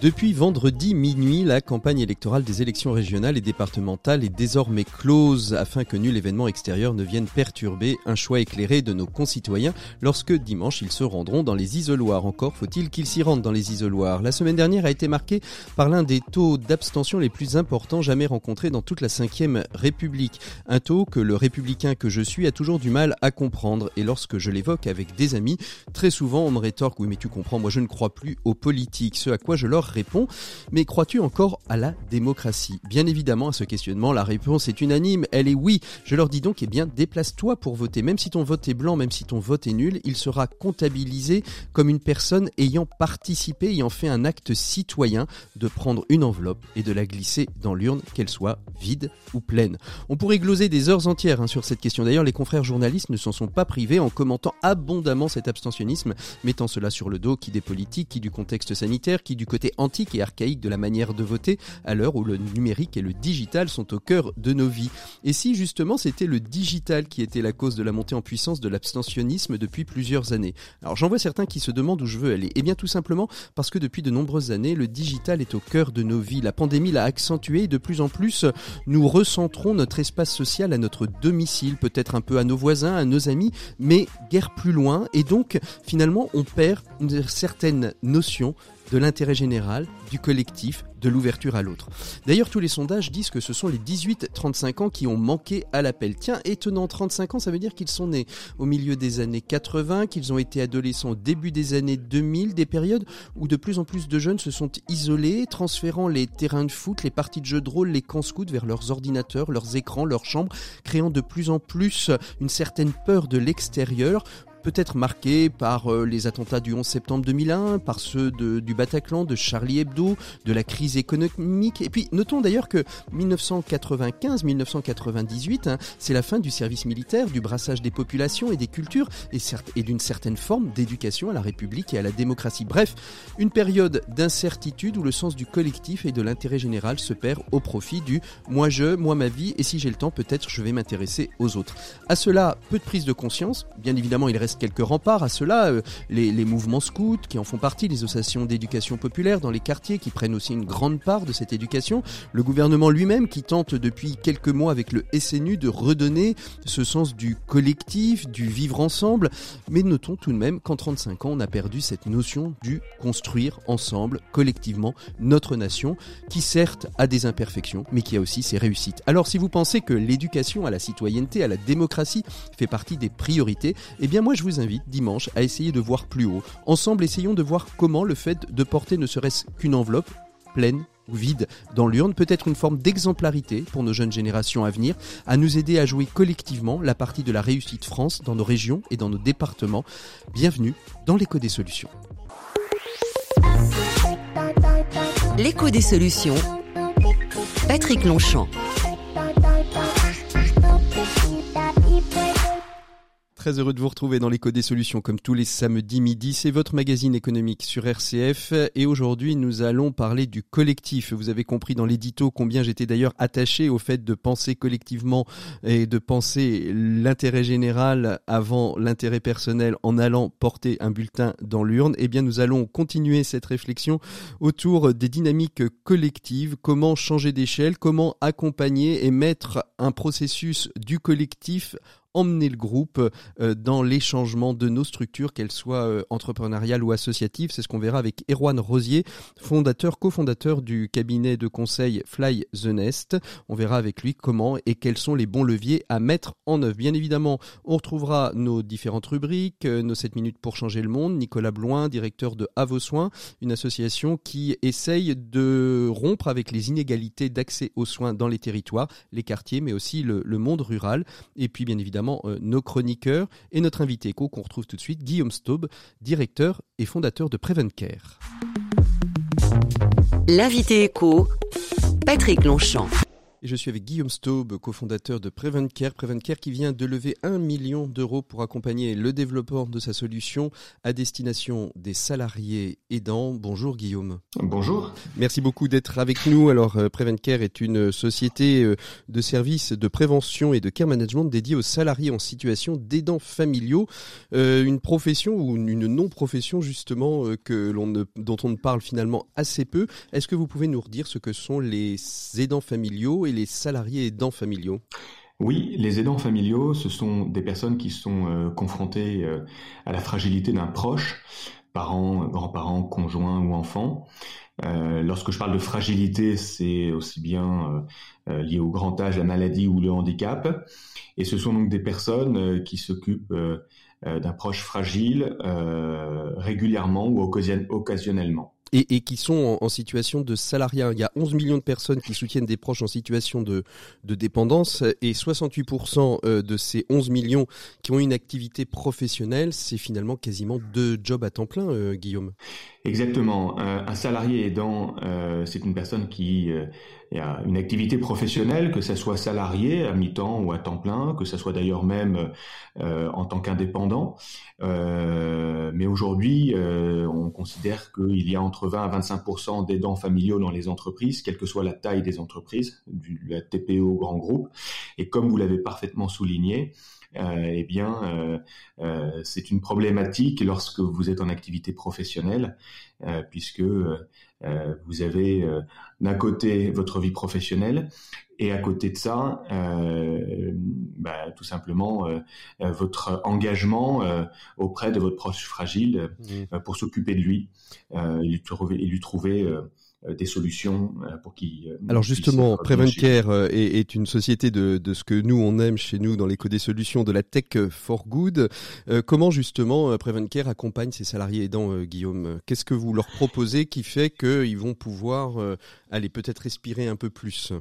Depuis vendredi minuit, la campagne électorale des élections régionales et départementales est désormais close afin que nul événement extérieur ne vienne perturber un choix éclairé de nos concitoyens lorsque dimanche ils se rendront dans les isoloirs. Encore faut-il qu'ils s'y rendent dans les isoloirs. La semaine dernière a été marquée par l'un des taux d'abstention les plus importants jamais rencontrés dans toute la Ve République. Un taux que le républicain que je suis a toujours du mal à comprendre et lorsque je l'évoque avec des amis, très souvent on me rétorque oui mais tu comprends, moi je ne crois plus aux politiques, ce à quoi je leur répond. Mais crois-tu encore à la démocratie? Bien évidemment, à ce questionnement, la réponse est unanime. Elle est oui. Je leur dis donc, eh bien, déplace-toi pour voter. Même si ton vote est blanc, même si ton vote est nul, il sera comptabilisé comme une personne ayant participé, ayant fait un acte citoyen de prendre une enveloppe et de la glisser dans l'urne, qu'elle soit vide ou pleine. On pourrait gloser des heures entières hein, sur cette question. D'ailleurs, les confrères journalistes ne s'en sont pas privés en commentant abondamment cet abstentionnisme, mettant cela sur le dos qui des politiques, qui du contexte sanitaire, qui du côté antique et archaïque de la manière de voter à l'heure où le numérique et le digital sont au cœur de nos vies. Et si justement c'était le digital qui était la cause de la montée en puissance de l'abstentionnisme depuis plusieurs années? Alors j'en vois certains qui se demandent où je veux aller. Eh bien tout simplement parce que depuis de nombreuses années, le digital est au cœur de nos vies. La pandémie l'a accentué et de plus en plus, nous recentrons notre espace social à notre domicile, peut-être un peu à nos voisins, à nos amis, mais guère plus loin. Et donc finalement, on perd une certaine notion de l'intérêt général, du collectif, de l'ouverture à l'autre. D'ailleurs, tous les sondages disent que ce sont les 18-35 ans qui ont manqué à l'appel. Tiens, étonnant, 35 ans, ça veut dire qu'ils sont nés au milieu des années 80, qu'ils ont été adolescents au début des années 2000, des périodes où de plus en plus de jeunes se sont isolés, transférant les terrains de foot, les parties de jeux de rôle, les camps scouts vers leurs ordinateurs, leurs écrans, leurs chambres, créant de plus en plus une certaine peur de l'extérieur, peut-être marqué par euh, les attentats du 11 septembre 2001, par ceux du Bataclan, de Charlie Hebdo, de la crise économique. Et puis notons d'ailleurs que 1995-1998, hein, c'est la fin du service militaire, du brassage des populations et des cultures, et, et d'une certaine forme d'éducation à la République et à la démocratie. Bref, une période d'incertitude où le sens du collectif et de l'intérêt général se perd au profit du moi je, moi ma vie, et si j'ai le temps, peut-être je vais m'intéresser aux autres. À cela, peu de prise de conscience. Bien évidemment, il reste quelques remparts. À cela, euh, les, mouvements scouts qui en font partie, les associations d'éducation populaire dans les quartiers qui prennent aussi une grande part de cette éducation, le gouvernement lui-même qui tente depuis quelques mois avec le SNU de redonner ce sens du collectif, du vivre ensemble, mais notons tout de même qu'en 35 ans on a perdu cette notion du construire ensemble, collectivement, notre nation, qui certes a des imperfections, mais qui a aussi ses réussites. Alors si vous pensez que l'éducation à la citoyenneté, à la démocratie fait partie des priorités, eh bien moi je vous invite dimanche à essayer de voir plus haut. Ensemble, essayons de voir comment le fait de porter ne serait-ce qu'une enveloppe pleine ou vide dans l'urne peut être une forme d'exemplarité pour nos jeunes générations à venir, à nous aider à jouer collectivement la partie de la réussite France dans nos régions et dans nos départements. Bienvenue dans l'écho des solutions. L'écho des solutions. Patrick Longchamp. Très heureux de vous retrouver dans l'écho des solutions comme tous les samedis midi. C'est votre magazine économique sur RCF et aujourd'hui nous allons parler du collectif. Vous avez compris dans l'édito combien j'étais d'ailleurs attaché au fait de penser collectivement et de penser l'intérêt général avant l'intérêt personnel en allant porter un bulletin dans l'urne. Eh bien nous allons continuer cette réflexion autour des dynamiques collectives, comment changer d'échelle, comment accompagner et mettre un processus du collectif emmener le groupe euh, dans les changements de nos structures, qu'elles soient euh, entrepreneuriales ou associatives. C'est ce qu'on verra avec Erwan Rosier, fondateur, cofondateur du cabinet de conseil Fly the Nest. On verra avec lui comment et quels sont les bons leviers à mettre en œuvre. Bien évidemment, on retrouvera nos différentes rubriques, euh, nos 7 minutes pour changer le monde. Nicolas Bloin, directeur de À vos soins, une association qui essaye de rompre avec les inégalités d'accès aux soins dans les territoires, les quartiers, mais aussi le, le monde rural. Et puis, bien évidemment, euh, nos chroniqueurs et notre invité éco qu'on retrouve tout de suite, Guillaume Staub, directeur et fondateur de Prevencare. L'invité éco, Patrick Longchamp. Et je suis avec Guillaume Staub, cofondateur de Prevencare. Prevencare qui vient de lever un million d'euros pour accompagner le développement de sa solution à destination des salariés aidants. Bonjour Guillaume. Bonjour. Merci beaucoup d'être avec nous. Alors euh, Prevencare est une société euh, de services de prévention et de care management dédiée aux salariés en situation d'aidants familiaux. Euh, une profession ou une non-profession justement que l'on ne, dont on ne parle finalement assez peu. Est-ce que vous pouvez nous redire ce que sont les aidants familiaux les salariés aidants familiaux oui, les aidants familiaux, ce sont des personnes qui sont euh, confrontées euh, à la fragilité d'un proche, parents, grands-parents, conjoints ou enfants. Euh, lorsque je parle de fragilité, c'est aussi bien lié au grand âge, la maladie ou le handicap. Et ce sont donc des personnes qui s'occupent d'un proche fragile régulièrement ou occasionnellement et, et qui sont en, situation de salariat. Il y a 11 millions de personnes qui soutiennent des proches en situation de, de dépendance et 68% euh, de ces 11 millions qui ont une activité professionnelle, c'est finalement quasiment deux jobs à temps plein, euh, Guillaume. Exactement. Un salarié aidant, euh, c'est une personne qui a une activité professionnelle, que ce soit salarié à mi-temps ou à temps plein, que ce soit d'ailleurs même en tant qu'indépendant. mais aujourd'hui, on considère qu'il y a entre 20 à 25% d'aidants familiaux dans les entreprises, quelle que soit la taille des entreprises, du la TPE grand groupe. Et comme vous l'avez parfaitement souligné, euh, eh bien, euh, euh, c'est une problématique lorsque vous êtes en activité professionnelle, puisque vous avez d'un côté votre vie professionnelle et à côté de ça, bah, tout simplement votre engagement auprès de votre proche fragile mmh. pour s'occuper de lui et lui trouver, et lui trouver euh, des solutions euh, pour qui. Euh, Alors justement, Prevencare est, est, une société de, de, ce que nous on aime chez nous dans l'éco des solutions de la tech for good. comment justement Prevencare accompagne ses salariés aidants, Guillaume? Qu'est-ce que vous leur proposez qui fait qu'ils vont pouvoir aller peut-être respirer un peu plus?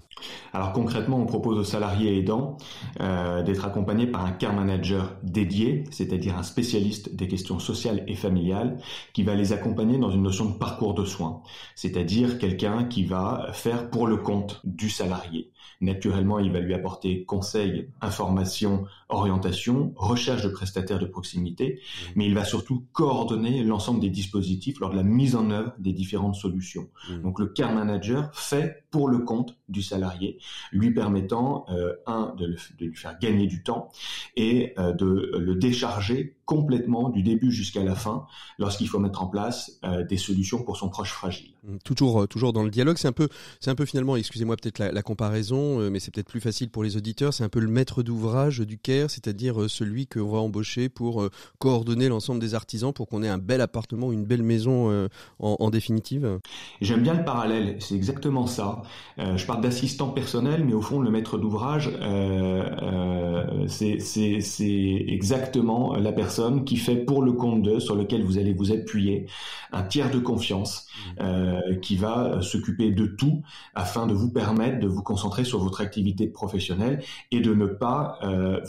Alors concrètement, on propose aux salariés aidants euh, d'être accompagnés par un care manager dédié, c'est-à-dire un spécialiste des questions sociales et familiales, qui va les accompagner dans une notion de parcours de soins, c'est-à-dire quelqu'un qui va faire pour le compte du salarié. Naturellement, il va lui apporter conseils, informations, orientation, recherche de prestataires de proximité, mmh. mais il va surtout coordonner l'ensemble des dispositifs lors de la mise en œuvre des différentes solutions. Mmh. Donc le care manager fait pour le compte du salarié, lui permettant, euh, un, de, lui faire gagner du temps et euh, de le décharger complètement du début jusqu'à la fin lorsqu'il faut mettre en place euh, des solutions pour son proche fragile. Toujours, toujours dans le dialogue, c'est un peu, c'est un peu finalement, excusez-moi peut-être la, la, comparaison, mais c'est peut-être plus facile pour les auditeurs, c'est un peu le maître d'ouvrage du care, c'est-à-dire celui qu'on va embaucher pour coordonner l'ensemble des artisans pour qu'on ait un bel appartement, une belle maison en, en définitive. J'aime bien le parallèle, c'est exactement ça. je parle d'assistant personnel, mais au fond, le maître d'ouvrage, euh, euh, c'est exactement la personne qui fait pour le compte d'eux, sur lequel vous allez vous appuyer, un tiers de confiance mmh. euh, qui va s'occuper de tout afin de vous permettre de vous concentrer sur votre activité professionnelle et de ne pas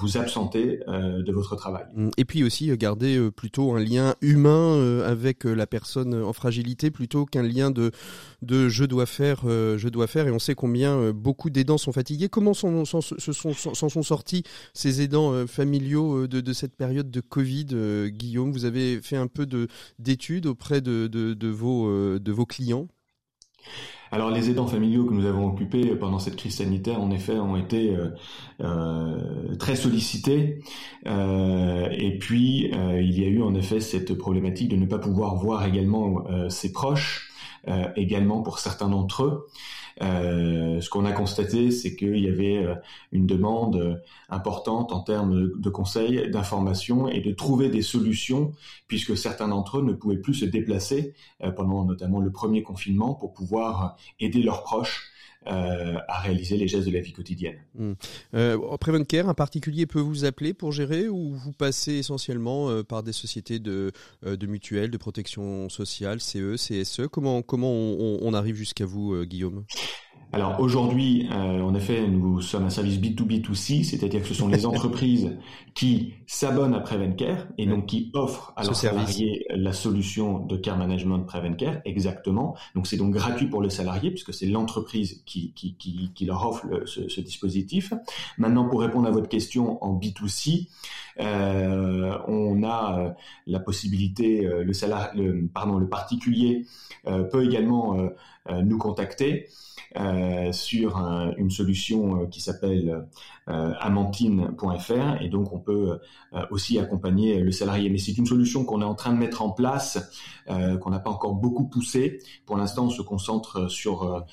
vous absenter de votre travail. Mmh. Et puis aussi garder plutôt un lien humain avec la personne en fragilité plutôt qu'un lien de, de je dois faire, je dois faire et on sait combien euh, beaucoup d'aidants sont fatigués. Comment s'en sont, sont, sortis ces aidants euh, familiaux euh, de, cette période de Covid, Guillaume? Vous avez fait un peu d'études auprès de, de, vos, de vos clients? Alors les aidants familiaux que nous avons occupés pendant cette crise sanitaire, en effet, ont été très sollicités. et puis il y a eu en effet cette problématique de ne pas pouvoir voir également ses proches, également pour certains d'entre eux. Euh, ce qu'on a constaté, c'est qu'il y avait euh, une demande euh, importante en termes de conseils, d'informations et de trouver des solutions, puisque certains d'entre eux ne pouvaient plus se déplacer pendant notamment le premier confinement pour pouvoir aider leurs proches à réaliser les gestes de la vie quotidienne. Mmh. Euh, un particulier peut vous appeler pour gérer ou vous passez essentiellement par des sociétés de, de mutuelles, de protection sociale, CE, CSE Comment, comment on arrive jusqu'à vous, Guillaume? Alors aujourd'hui, euh, en effet, nous sommes un service B2B2C, c'est-à-dire que ce sont les entreprises qui s'abonnent à Prevencare et donc qui offrent à leurs salariés la solution de care management Prevencare, exactement. Donc c'est donc gratuit pour le salarié puisque c'est l'entreprise qui, qui, qui, qui, leur offre ce, ce, dispositif. Maintenant, pour répondre à votre question en B2C, euh, on a euh, la possibilité, euh, le, salarié, le, particulier peut également nous contacter. Sur une solution qui s'appelle amantine.fr et donc on peut aussi accompagner le salarié. Mais c'est une solution qu'on est en train de mettre en place, qu'on n'a pas encore beaucoup poussé. Pour l'instant, on se concentre sur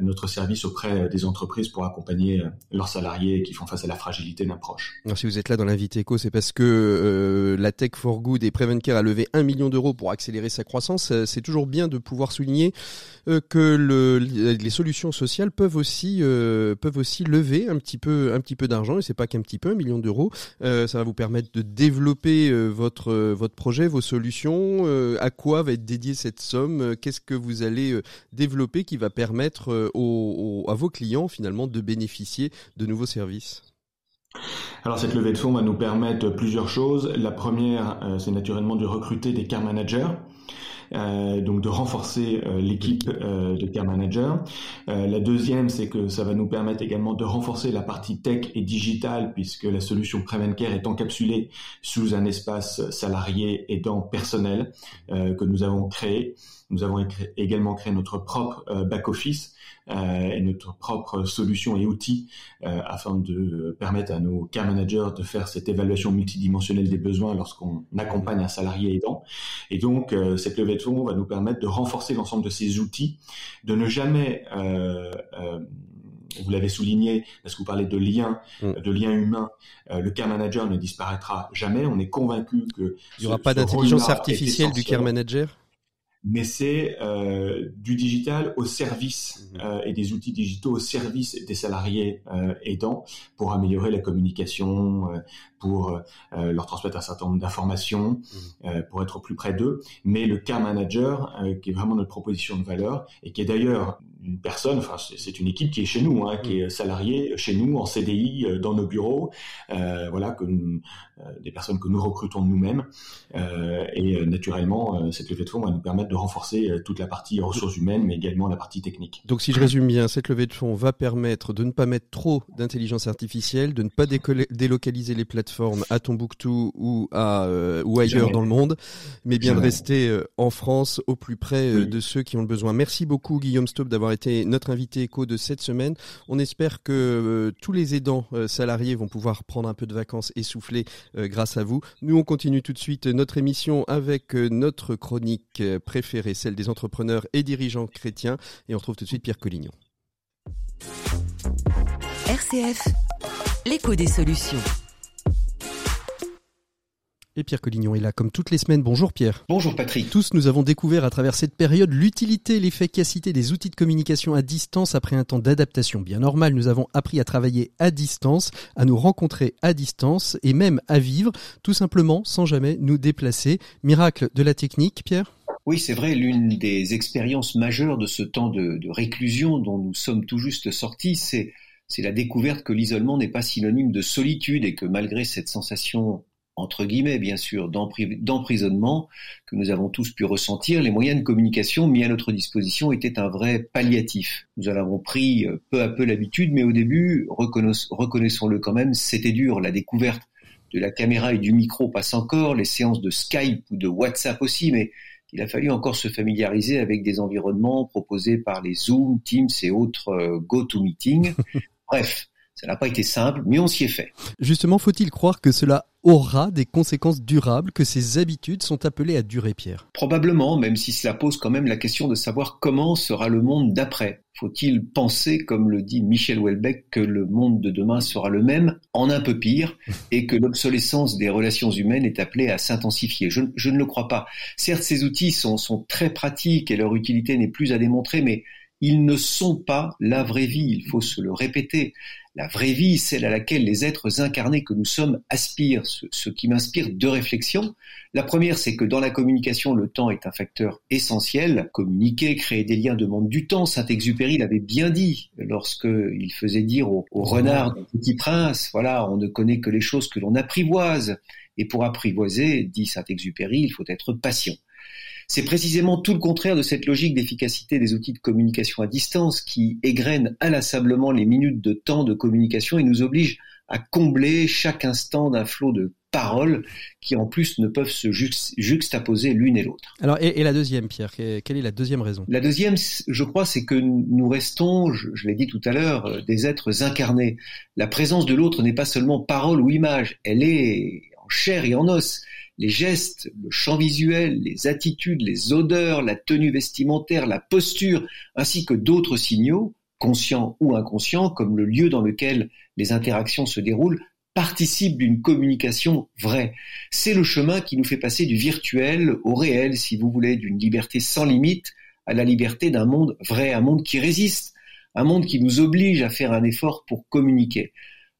notre service auprès des entreprises pour accompagner leurs salariés qui font face à la fragilité d'un proche. Si vous êtes là dans l'invité éco, c'est parce que la Tech for Good et Prevencare a levé un million d'euros pour accélérer sa croissance. C'est toujours bien de pouvoir souligner que le, les solutions sociales peuvent aussi euh, peuvent aussi lever un petit peu un petit peu d'argent et c'est pas qu'un petit peu un million d'euros. Euh, ça va vous permettre de développer euh, votre votre projet, vos solutions. à quoi va être dédiée cette somme? Qu'est-ce que vous allez développer qui va permettre aux, à vos clients finalement de bénéficier de nouveaux services? Alors cette levée de fonds va nous permettre plusieurs choses. La première, c'est naturellement de recruter des care managers. Euh, donc de renforcer euh, l'équipe euh, de care manager. la deuxième, c'est que ça va nous permettre également de renforcer la partie tech et digitale, puisque la solution Prevencare est encapsulée sous un espace salarié aidant personnel que nous avons créé. Nous avons également créé notre propre back-office et notre propre solution et outils euh, afin de permettre à nos care managers de faire cette évaluation multidimensionnelle des besoins lorsqu'on accompagne un salarié aidant. Et donc, euh, cette levée de fonds va nous permettre de renforcer l'ensemble de ces outils, de ne jamais vous l'avez souligné, parce que vous parlez de liens, mm. de liens humains, le care manager ne disparaîtra jamais. On est convaincu que il n'y aura pas d'intelligence artificielle du care manager? Mais c'est euh, du digital au service mhm. euh, et des outils digitaux au service des salariés euh, aidants pour améliorer la communication, euh, pour euh, leur transmettre un certain nombre d'informations, mhm. pour être plus près d'eux. Mais le care manager, qui est vraiment notre proposition de valeur et qui est d'ailleurs une personne, enfin c'est une équipe qui est chez nous, hein, qui est salariée chez nous en CDI dans nos bureaux, voilà que des personnes que nous recrutons nous-mêmes et naturellement cette levée de fonds va nous permettre de renforcer euh, toute la partie ressources humaines, mais également la partie technique. Donc si je résume bien, cette levée de fonds va permettre de ne pas mettre trop d'intelligence artificielle, de ne pas délocaliser les plateformes à Tombouctou ou, à, euh, ou ailleurs dans le monde, mais bien de rester euh, en France au plus près de ceux qui ont le besoin. Merci beaucoup Guillaume Staub d'avoir été notre invité éco de cette semaine. On espère que tous les aidants salariés vont pouvoir prendre un peu de vacances et souffler grâce à vous. Nous on continue tout de suite notre émission avec notre chronique préférée, celle des entrepreneurs et dirigeants chrétiens. Et on retrouve tout de suite Pierre Collignon. RCF, l'écho des solutions. Et Pierre Collignon est là comme toutes les semaines. Bonjour Pierre. Bonjour Patrick. Tous nous avons découvert à travers cette période l'utilité et l'efficacité des outils de communication à distance après un temps d'adaptation bien normal. Nous avons appris à travailler à distance, à nous rencontrer à distance et même à vivre tout simplement sans jamais nous déplacer. Miracle de la technique, Pierre? Oui, c'est vrai, l'une des expériences majeures de ce temps de, de réclusion dont nous sommes tout juste sortis, c'est c'est la découverte que l'isolement n'est pas synonyme de solitude et que malgré cette sensation entre guillemets bien sûr, d'emprisonnement que nous avons tous pu ressentir, les moyens de communication mis à notre disposition étaient un vrai palliatif. Nous en avons pris euh, peu à peu l'habitude, mais au début, reconnaissons-le quand même, c'était dur. La découverte de la caméra et du micro passe encore, les séances de Skype ou de WhatsApp aussi, mais il a fallu encore se familiariser avec des environnements proposés par les Zoom, Teams et autres euh, GoToMeeting. Bref, ça n'a pas été simple, mais on s'y est fait. Justement, faut-il croire que cela aura des conséquences durables, que ces habitudes sont appelées à durer, Pierre? Probablement, même si cela pose quand même la question de savoir comment sera le monde d'après. Faut-il penser, comme le dit Michel Houellebecq, que le monde de demain sera le même, en un peu pire, et que l'obsolescence des relations humaines est appelée à s'intensifier? Je, je, ne le crois pas. Certes, ces outils sont, sont très pratiques et leur utilité n'est plus à démontrer, mais ils ne sont pas la vraie vie, il faut se le répéter. La vraie vie, celle à laquelle les êtres incarnés que nous sommes aspirent, ce, qui m'inspire deux réflexions. La première, c'est que dans la communication, le temps est un facteur essentiel. Communiquer, créer des liens demande du temps. Saint-Exupéry l'avait bien dit lorsqu'il faisait dire au, au renard Petit Prince, voilà, on ne connaît que les choses que l'on apprivoise. Et pour apprivoiser, dit Saint-Exupéry, il faut être patient. C'est précisément tout le contraire de cette logique d'efficacité des outils de communication à distance qui égrène inlassablement les minutes de temps de communication et nous oblige à combler chaque instant d'un flot de paroles qui en plus ne peuvent se juxtaposer l'une et l'autre. Alors et, la deuxième, Pierre, quelle est la deuxième raison? La deuxième, je crois, c'est que nous restons, je, je l'ai dit tout à l'heure, euh, des êtres incarnés. La présence de l'autre n'est pas seulement parole ou image, elle est en chair et en os les gestes, le champ visuel, les attitudes, les odeurs, la tenue vestimentaire, la posture, ainsi que d'autres signaux, conscients ou inconscients, comme le lieu dans lequel les interactions se déroulent, participent d'une communication vraie. C'est le chemin qui nous fait passer du virtuel au réel, si vous voulez, d'une liberté sans limite à la liberté d'un monde vrai, un monde qui résiste, un monde qui nous oblige à faire un effort pour communiquer.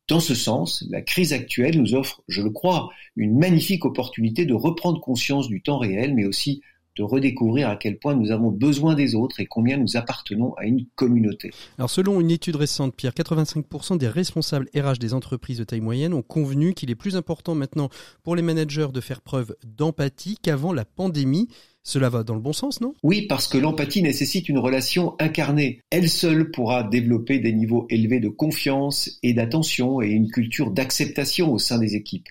Dans ce sens, la crise actuelle nous offre, je le crois, une magnifique opportunité de reprendre conscience du temps réel, mais aussi de redécouvrir à quel point nous avons besoin des autres et combien nous appartenons à une communauté. Alors selon une étude récente, Pierre, 85% des responsables RH des entreprises de taille moyenne ont convenu qu'il est plus important maintenant pour les managers de faire preuve d'empathie qu'avant la pandémie. Cela va dans le bon sens, non? Oui, parce que l'empathie nécessite une relation incarnée. Elle seule pourra développer des niveaux élevés de confiance et d'attention et une culture d'acceptation au sein des équipes.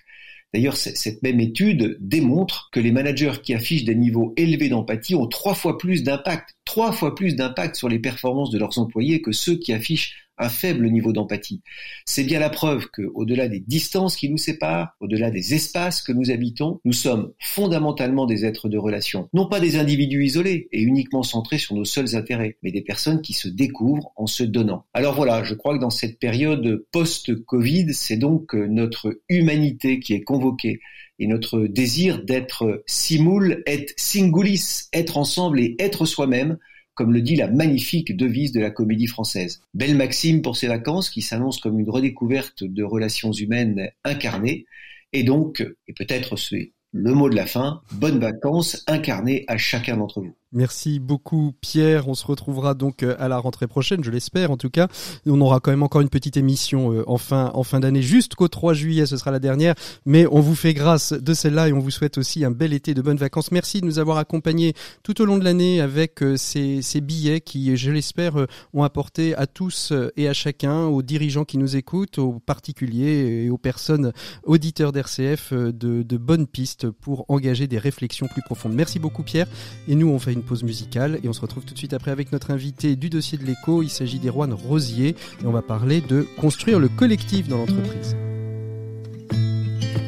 D'ailleurs, cette même étude démontre que les managers qui affichent des niveaux élevés d'empathie ont trois fois plus d'impact, trois fois plus d'impact sur les performances de leurs employés que ceux qui affichent un faible niveau d'empathie. C'est bien la preuve que, au-delà des distances qui nous séparent, au-delà des espaces que nous habitons, nous sommes fondamentalement des êtres de relation. Non pas des individus isolés et uniquement centrés sur nos seuls intérêts, mais des personnes qui se découvrent en se donnant. Alors voilà, je crois que dans cette période post-Covid, c'est donc notre humanité qui est convoquée et notre désir d'être simul et singulis, être ensemble et être soi-même, comme le dit la magnifique devise de la comédie française. Belle maxime pour ces vacances qui s'annonce comme une redécouverte de relations humaines incarnées, et donc, et peut-être c'est le mot de la fin, bonnes vacances incarnées à chacun d'entre vous. Merci beaucoup Pierre. On se retrouvera donc euh, à la rentrée prochaine, je l'espère en tout cas. On aura quand même encore une petite émission euh, en fin, en fin d'année, jusqu'au 3 juillet, ce sera la dernière. Mais on vous fait grâce de celle-là et on vous souhaite aussi un bel été de bonnes vacances. Merci de nous avoir accompagnés tout au long de l'année avec euh, ces, ces billets qui, je l'espère, ont apporté à tous et à chacun, aux dirigeants qui nous écoutent, aux particuliers et aux personnes auditeurs d'RCF de, de bonnes pistes pour engager des réflexions plus profondes. Merci beaucoup Pierre. Et nous, on fait une pause musicale et on se retrouve tout de suite après avec notre invité du dossier de l'écho. Il s'agit d'Erwan Rosier et on va parler de construire le collectif dans l'entreprise.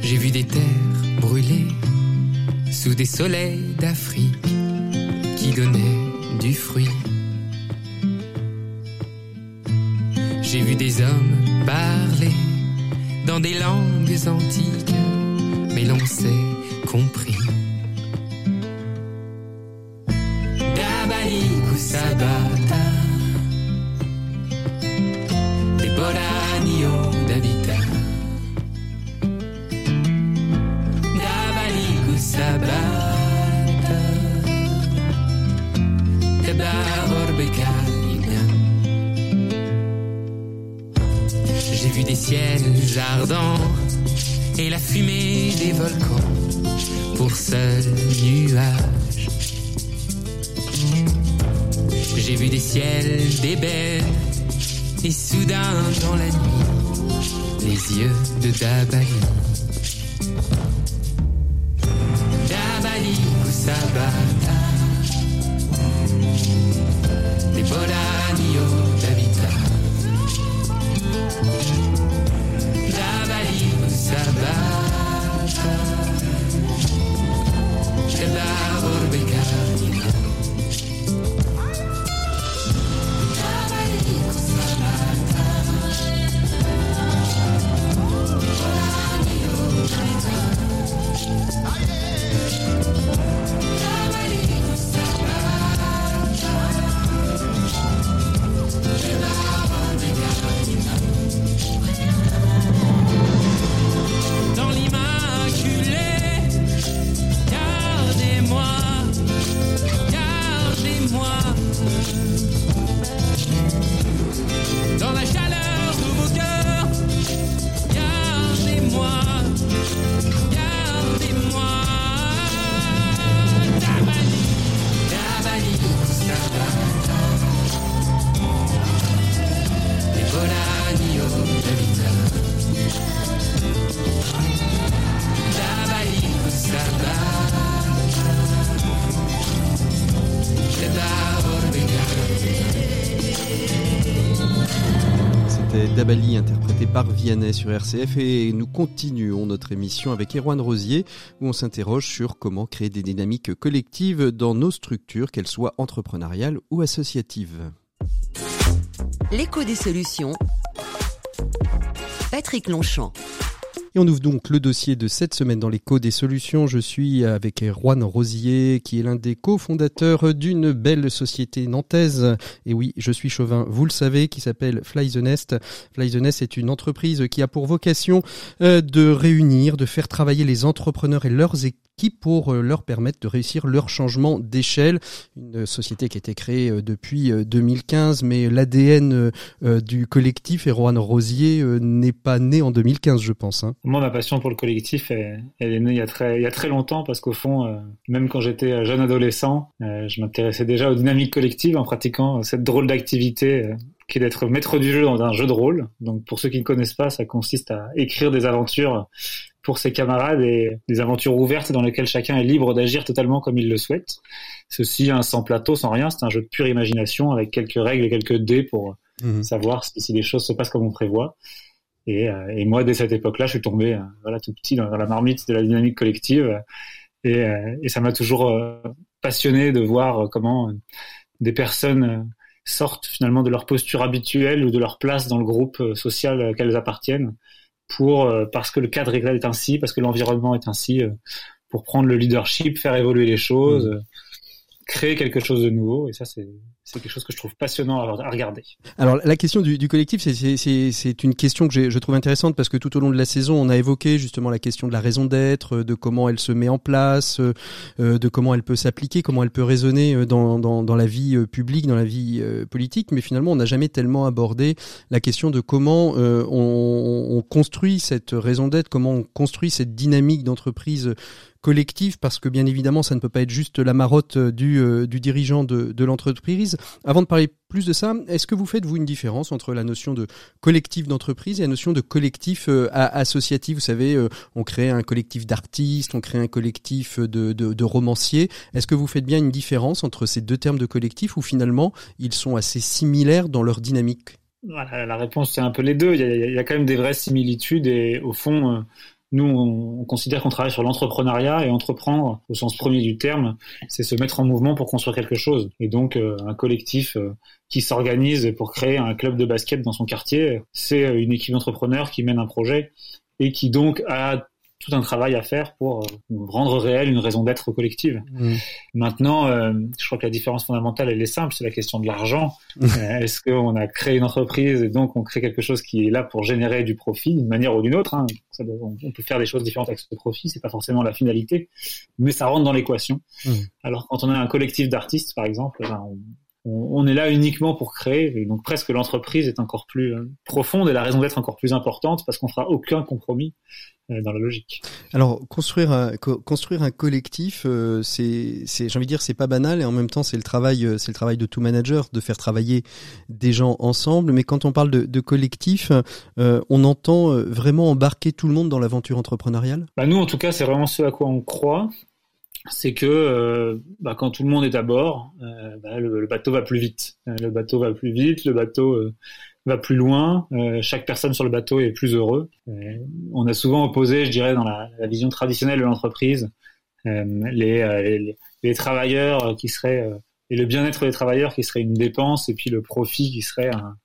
J'ai vu des terres brûlées sous des soleils d'Afrique qui donnaient du fruit. J'ai vu des hommes parler dans des langues antiques, mais l'on s'est compris. Sabata de Boranio d'Avita Davaliku Sabata de Barorbekaina J'ai vu des ciels ardents et la fumée des volcans pour seul nuage J'ai vu des ciels d'ébène et soudain dans la nuit, les yeux de Dabali. Dabali Kusabata, les Bolanio d'Avita. Dabali Kusabata, Sheba Orbeka. Vianney sur RCF et nous continuons notre émission avec Erwan Rosier où on s'interroge sur comment créer des dynamiques collectives dans nos structures, qu'elles soient entrepreneuriales ou associatives. L'écho des solutions. Patrick Longchamp. Et on ouvre donc le dossier de cette semaine dans l'écho des solutions. Je suis avec Erwan Rosier, qui est l'un des cofondateurs d'une belle société nantaise. Et oui, je suis chauvin, vous le savez, qui s'appelle Fly the Nest. Fly the Nest est une entreprise qui a pour vocation euh, de réunir, de faire travailler les entrepreneurs et leurs équipes pour euh, leur permettre de réussir leur changement d'échelle. Une société qui a été créée euh, depuis 2015, mais l'ADN du collectif Erwan Rosier n'est pas né en 2015, je pense. Hein. Moi, ma passion pour le collectif, elle, est née il y a très, longtemps parce qu'au fond, euh, même quand j'étais jeune adolescent, euh, je m'intéressais déjà aux dynamiques collectives en pratiquant cette drôle d'activité euh, qui est d'être maître du jeu dans un jeu de rôle. Donc, pour ceux qui ne connaissent pas, ça consiste à écrire des aventures pour ses camarades et des aventures ouvertes dans lesquelles chacun est libre d'agir totalement comme il le souhaite. Ceci, un sans plateau, sans rien, c'est un jeu de pure imagination avec quelques règles et quelques dés pour Mhm. savoir si, si les choses se passent comme on prévoit. Et, euh, et moi, dès cette époque-là, je suis tombé euh, voilà tout petit dans, dans la marmite de la dynamique collective. Et, euh, et ça m'a toujours passionné de voir comment des personnes sortent finalement de leur posture habituelle ou de leur place dans le groupe social euh, qu'elles appartiennent pour euh, parce que le cadre est ainsi, parce que l'environnement est ainsi, euh, pour prendre le leadership, faire évoluer les choses, euh, créer quelque chose de nouveau. Et ça, c'est c'est quelque chose que je trouve passionnant à, regarder. Alors la question du, collectif, c'est- une question que je trouve intéressante parce que tout au long de la saison, on a évoqué justement la question de la raison d'être, euh, de comment elle se met en place, euh, euh, de comment elle peut s'appliquer, comment elle peut résonner dans, la vie publique, dans la vie politique. Mais finalement, on n'a jamais tellement abordé la question de comment on, on construit cette raison d'être, comment on construit cette dynamique d'entreprise collective, parce que bien évidemment, ça ne peut pas être juste la marotte du, du dirigeant de l'entreprise. Avant de parler plus de ça, est-ce que vous faites, vous, une différence entre la notion de collectif d'entreprise et la notion de collectif euh, associatif? Vous savez, euh, on crée un collectif d'artistes, on crée un collectif de, romanciers. Est-ce que vous faites bien une différence entre ces deux termes de collectif ou finalement ils sont assez similaires dans leur dynamique? La réponse, c'est un peu les deux. Il y, a, il y a quand même des vraies similitudes et au fond, euh, nous, on, on considère qu'on travaille sur l'entrepreneuriat et entreprendre, au sens premier du terme, c'est se mettre en mouvement pour construire quelque chose. Et donc, euh, un collectif euh, qui s'organise pour créer un club de basket dans son quartier, c'est euh, une équipe d'entrepreneurs qui mène un projet et qui donc a tout un travail à faire pour euh, rendre réelle une raison d'être collective. Maintenant, euh, je crois que la différence fondamentale, elle est simple, c'est la question de l'argent. Euh, Est-ce qu'on a créé une entreprise et donc on crée quelque chose qui est là pour générer du profit d'une manière ou d'une autre hein. Ça on, on peut faire des choses différentes avec ce profit, c'est pas forcément la finalité, mais ça rentre dans l'équation. Mhm. Alors quand on a un collectif d'artistes, par exemple, ben, on, est là uniquement pour créer, et donc presque l'entreprise est encore plus profonde et la raison d'être encore plus importante parce qu'on fera aucun compromis dans la logique. Alors construire un, co- construire un collectif, euh, c'est, j'ai envie de dire, c'est pas banal et en même temps c'est le travail, euh, c'est le travail de tout manager de faire travailler des gens ensemble. Mais quand on parle de, de collectif, euh, on entend vraiment embarquer tout le monde dans l'aventure entrepreneuriale? Bah, nous, en tout cas, c'est vraiment ce à quoi on croit. C'est que euh, bah, quand tout le monde est à bord, euh, bah, le, le bateau va plus vite. Le bateau va plus vite, le bateau euh, va plus loin. euh, chaque personne sur le bateau est plus heureux. Euh, on a souvent opposé, je dirais, dans la, vision traditionnelle de l'entreprise, euh, les, travailleurs qui seraient et le bien-être des travailleurs qui serait une dépense et puis le profit qui serait un,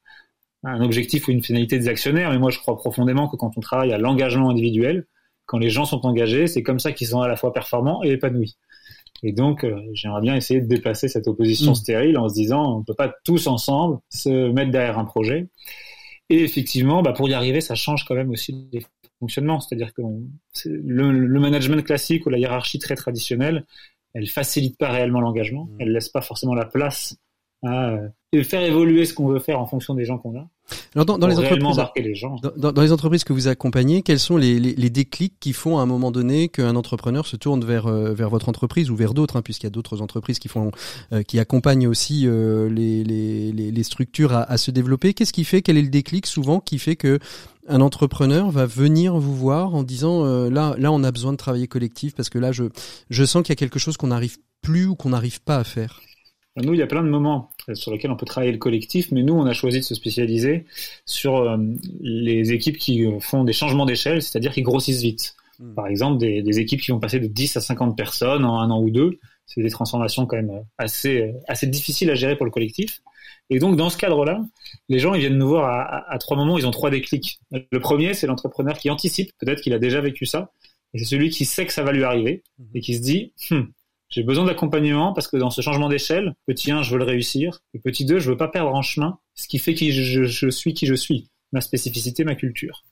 un objectif ou une finalité des actionnaires. Mais moi, je crois profondément que quand on travaille à l'engagement individuel, quand les gens sont engagés, c'est comme ça qu'ils sont à la fois performants et épanouis. Et donc, euh, j'aimerais bien essayer de dépasser cette opposition Mm. stérile en se disant, on peut pas tous ensemble se mettre derrière un projet. Et effectivement, bah, pour y arriver, ça change quand même aussi les fonctionnements. C'est-à-dire que on- le, le management classique ou la hiérarchie très traditionnelle, elle facilite pas réellement l'engagement. Mm. Elle laisse pas forcément la place à faire évoluer ce qu'on veut faire en fonction des gens qu'on a. Alors dans, dans les entreprises, les gens. Dans, dans, les entreprises que vous accompagnez, quels sont les, les, les, déclics qui font à un moment donné qu'un entrepreneur se tourne vers euh, vers votre entreprise ou vers d'autres, hein, puisqu'il y a d'autres entreprises qui font euh, qui accompagnent aussi euh, les, les, les, structures à, à se développer. Qu'est-ce qui fait Quel est le déclic souvent qui fait que un entrepreneur va venir vous voir en disant là là on a besoin de travailler collectif parce que là je je sens qu'il y a quelque chose qu'on n'arrive plus ou qu'on n'arrive pas à faire? Nous, il y a plein de moments sur lesquels on peut travailler le collectif, mais nous, on a choisi de se spécialiser sur euh, les équipes qui euh, font des changements d'échelle, c'est-à-dire qui grossissent vite. Hmm. Par exemple, des, des, équipes qui vont passer de 10 à 50 personnes en un an ou deux. C'est des transformations quand même assez, assez difficiles à gérer pour le collectif. Et donc, dans ce cadre-là, les gens, ils viennent nous voir à, à, trois moments, ils ont trois déclics. Le premier, c'est l'entrepreneur qui anticipe, peut-être qu'il a déjà vécu ça, et c'est celui qui sait que ça va lui arriver, hmm. et qui se dit, hm, j'ai besoin d'accompagnement parce que dans ce changement d'échelle, petit 1, je veux le réussir, et petit 2, je veux pas perdre en chemin ce qui fait qui je, je, suis qui je suis, ma spécificité, ma culture.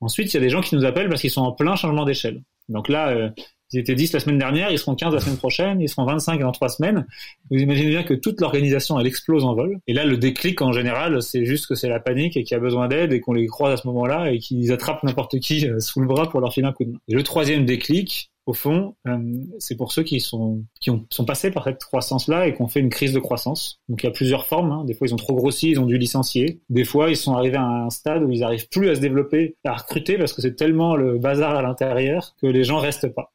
Ensuite, il y a des gens qui nous appellent parce qu'ils sont en plein changement d'échelle. Donc là, euh, ils étaient 10 la semaine dernière, ils seront 15 la semaine prochaine, ils seront 25 dans 3 semaines. Vous imaginez bien que toute l'organisation, elle explose en vol. Et là, le déclic, en général, c'est juste que c'est la panique et qu'il y a besoin d'aide et qu'on les croise à ce moment-là et qu'ils attrapent n'importe qui euh, sous le bras pour leur filer un coup de main. Et le troisième déclic, au fond, euh, c'est pour ceux qui sont qui ont, sont passés par cette croissance-là et qui ont fait une crise de croissance. Donc il y a plusieurs formes. Hein. Des fois, ils ont trop grossi, ils ont dû licencier. Des fois, ils sont arrivés à un stade où ils n'arrivent plus à se développer, à recruter parce que c'est tellement le bazar à l'intérieur que les gens restent pas.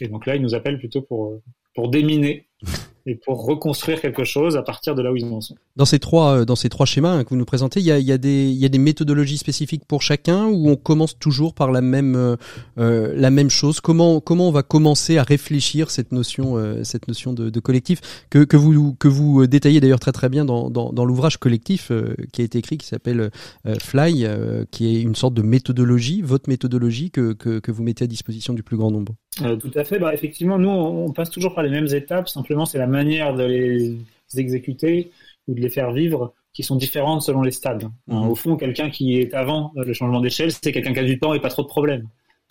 Et donc là, ils nous appellent plutôt pour pour déminer et pour reconstruire quelque chose à partir de là où ils en sont. Dans ces trois, euh, dans ces trois schémas que vous nous présentez, il y a, il y a, des, il y a des méthodologies spécifiques pour chacun ou on commence toujours par la même, euh, euh, la même chose? Comment, comment on va commencer à réfléchir cette notion, euh, cette notion de, de, collectif que, que vous, que vous détaillez d'ailleurs très très bien dans, dans, dans l'ouvrage collectif qui a été écrit, qui s'appelle Fly, qui est une sorte de méthodologie, votre méthodologie que, que, que vous mettez à disposition du plus grand nombre. tout à fait. Bah, effectivement, nous, on passe toujours par les mêmes étapes. Simplement, c'est la manière de les exécuter ou de les faire vivre qui sont différentes selon les stades. Mhm. Au fond, quelqu'un qui est avant le changement d'échelle, c'est quelqu'un qui a du temps et pas trop de problèmes.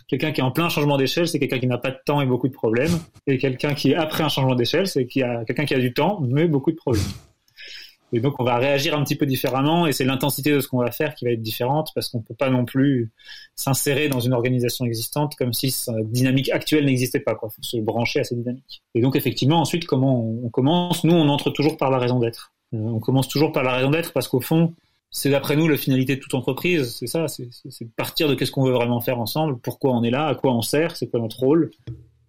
Quelqu'un qui est en plein changement d'échelle, c'est quelqu'un qui n'a pas de temps et beaucoup de problèmes. Et quelqu'un qui est après un changement d'échelle, c'est quelqu'un qui a du temps mais beaucoup de problèmes. Et donc, on va réagir un petit peu différemment et c'est l'intensité de ce qu'on va faire qui va être différente parce qu'on peut pas non plus s'insérer dans une organisation existante comme si sa dynamique actuelle n'existait pas. Il faut se brancher à cette dynamique. Et donc, effectivement, ensuite, comment on commence? Nous, on entre toujours par la raison d'être. Euh, on commence toujours par la raison d'être parce qu'au fond, c'est d'après nous la finalité de toute entreprise. C'est ça, c'est partir de qu'est-ce qu'on veut vraiment faire ensemble, pourquoi on est là, à quoi on sert, c'est quoi notre rôle,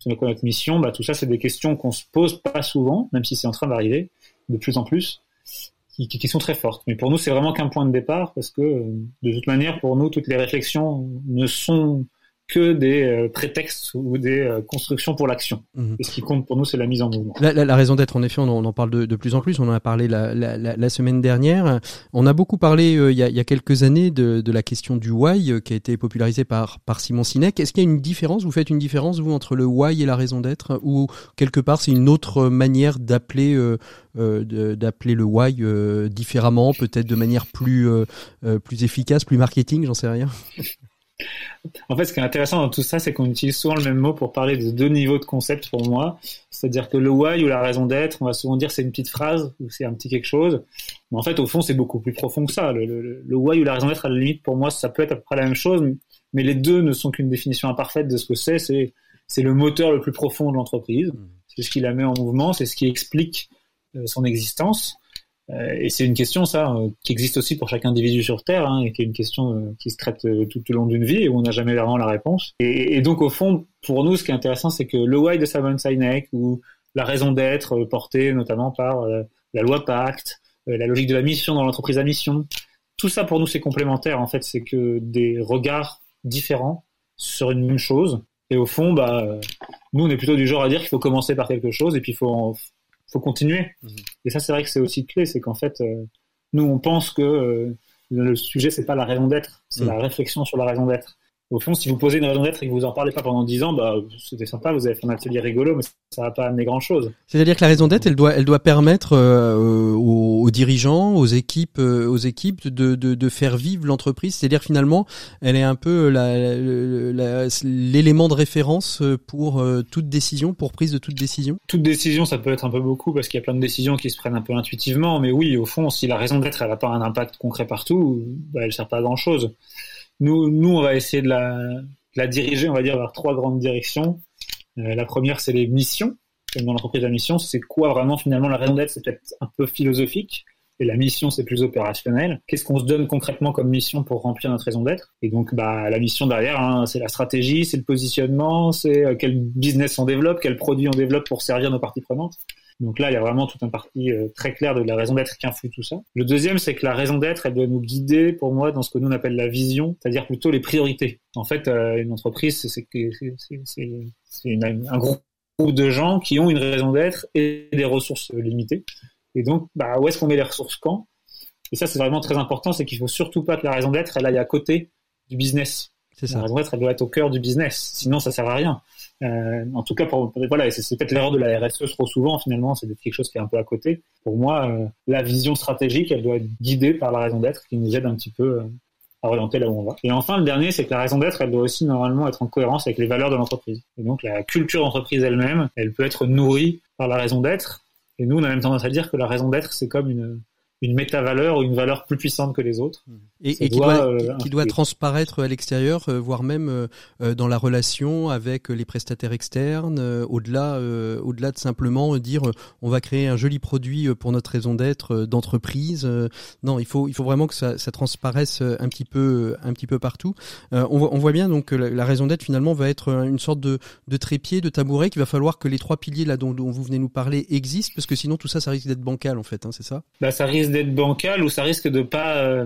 c'est quoi notre mission. Bah, tout ça, c'est des questions qu'on se pose pas souvent, même si c'est en train d'arriver de plus en plus qui, sont très fortes. Mais pour nous, c'est vraiment qu'un point de départ parce que de toute manière, pour nous, toutes les réflexions ne sont que des euh, prétextes ou des euh, constructions pour l'action. Mhm. Et ce qui compte pour nous, c'est la mise en mouvement. La, la, la raison d'être, en effet, on en, on en parle de, de, plus en plus. On en a parlé la, la semaine dernière. On a beaucoup parlé euh, il, y a, il, y a, quelques années de, de, la question du why qui a été popularisé par, par Simon Sinek. Est-ce qu'il y a une différence? Vous faites une différence, vous, entre le why et la raison d'être? Ou quelque part, c'est une autre manière d'appeler d'appeler le why différemment, peut-être de manière plus, plus efficace, plus marketing, j'en sais rien? en fait, ce qui est intéressant dans tout ça, c'est qu'on utilise souvent le même mot pour parler de deux niveaux de concept pour moi. C'est-à-dire que le why ou la raison d'être, on va souvent dire c'est une petite phrase ou c'est un petit quelque chose. Mais en fait, au fond, c'est beaucoup plus profond que ça. Le, le, le why ou la raison d'être, à la limite, pour moi, ça peut être à peu près la même chose. Mais les deux ne sont qu'une définition imparfaite de ce que c'est. C'est, c'est le moteur le plus profond de l'entreprise. Mmh. C'est ce qui la met en mouvement. C'est ce qui explique euh, son existence. Euh, et c'est une question, ça, euh, qui existe aussi pour chaque individu sur Terre, hein, et qui est une question euh, qui se traite tout au long d'une vie et où on n'a jamais vraiment la réponse. Et, et, donc, au fond, pour nous, ce qui est intéressant, c'est que le why de Simon Sinek ou la raison d'être portée notamment par la loi Pacte, la logique de la mission dans l'entreprise à mission, tout ça pour nous, c'est complémentaire. En fait, c'est que des regards différents sur une même chose. Et au fond, bah, nous, on est plutôt du genre à dire qu'il faut commencer par quelque chose et puis il faut en, faut continuer. Mhm. Et ça, c'est vrai que c'est aussi clé, c'est qu'en fait, euh, nous, on pense que euh, le sujet, c'est pas la raison d'être, c'est mhm. la réflexion sur la raison d'être. Au fond, si vous posez une raison d'être et que vous en parlez pas pendant dix ans, bah, c'était sympa, vous avez fait un atelier rigolo, mais ça va pas amener grand chose. C'est-à-dire que la raison d'être, elle doit, elle doit permettre euh, aux, aux, dirigeants, aux équipes, euh, aux équipes de, de, de faire vivre l'entreprise. C'est-à-dire finalement, elle est un peu l'élément de référence pour euh, toute décision, pour prise de toute décision. Toute décision, ça peut être un peu beaucoup parce qu'il y a plein de décisions qui se prennent un peu intuitivement, mais oui, au fond, si la raison d'être, elle n'a pas un impact concret partout, bah, elle sert pas à grand chose. Nous, nous, on va essayer de la, diriger, on va dire, vers trois grandes directions. Euh, la première, c'est les missions. Comme dans l'entreprise, la mission, c'est quoi vraiment finalement la raison d'être? C'est peut-être un peu philosophique. Et la mission, c'est plus opérationnel. Qu'est-ce qu'on se donne concrètement comme mission pour remplir notre raison d'être? Et donc, bah, la mission derrière, hein, c'est la stratégie, c'est le positionnement, c'est euh, quel business on développe, quel produit on développe pour servir nos parties prenantes. Donc là, il y a vraiment toute une partie euh, très claire de la raison d'être qui influe tout ça. Le deuxième, c'est que la raison d'être, elle doit nous guider, pour moi, dans ce que nous on appelle la vision, c'est-à-dire plutôt les priorités. En fait, euh, une entreprise, c'est un groupe de gens qui ont une raison d'être et des ressources limitées. Et donc, bah, où est-ce qu'on met les ressources quand? Et ça, c'est vraiment très important, c'est qu'il faut surtout pas que la raison d'être, elle aille à côté du business. Ça. La raison d'être, elle doit être au cœur du business. Sinon, ça sert à rien. Euh, en tout cas, pour, voilà, c'est peut-être l'erreur de la RSE trop souvent. Finalement, c'est quelque chose qui est un peu à côté. Pour moi, euh, la vision stratégique, elle doit être guidée par la raison d'être, qui nous aide un petit peu euh, à orienter là où on va. Et enfin, le dernier, c'est que la raison d'être, elle doit aussi normalement être en cohérence avec les valeurs de l'entreprise. Et donc, la culture d'entreprise elle-même, elle peut être nourrie par la raison d'être. Et nous, on a même tendance à dire que la raison d'être, c'est comme une, une méta-valeur ou une valeur plus puissante que les autres. Et, qui, doit, euh, qui, doit, transparaître à l'extérieur, euh, voire même euh, dans la relation avec les prestataires externes, au-delà au-delà de simplement dire on va créer un joli produit pour notre raison d'être d'entreprise. non, il faut il faut vraiment que ça, ça transparaisse un petit peu un petit peu partout. On, on, voit bien donc que la, raison d'être finalement va être une sorte de, de trépied, de tabouret qu'il va falloir que les trois piliers là dont, dont, vous venez nous parler existent parce que sinon tout ça ça risque d'être bancal en fait, hein, c'est ça? Bah ça risque d'être bancal ou ça risque de pas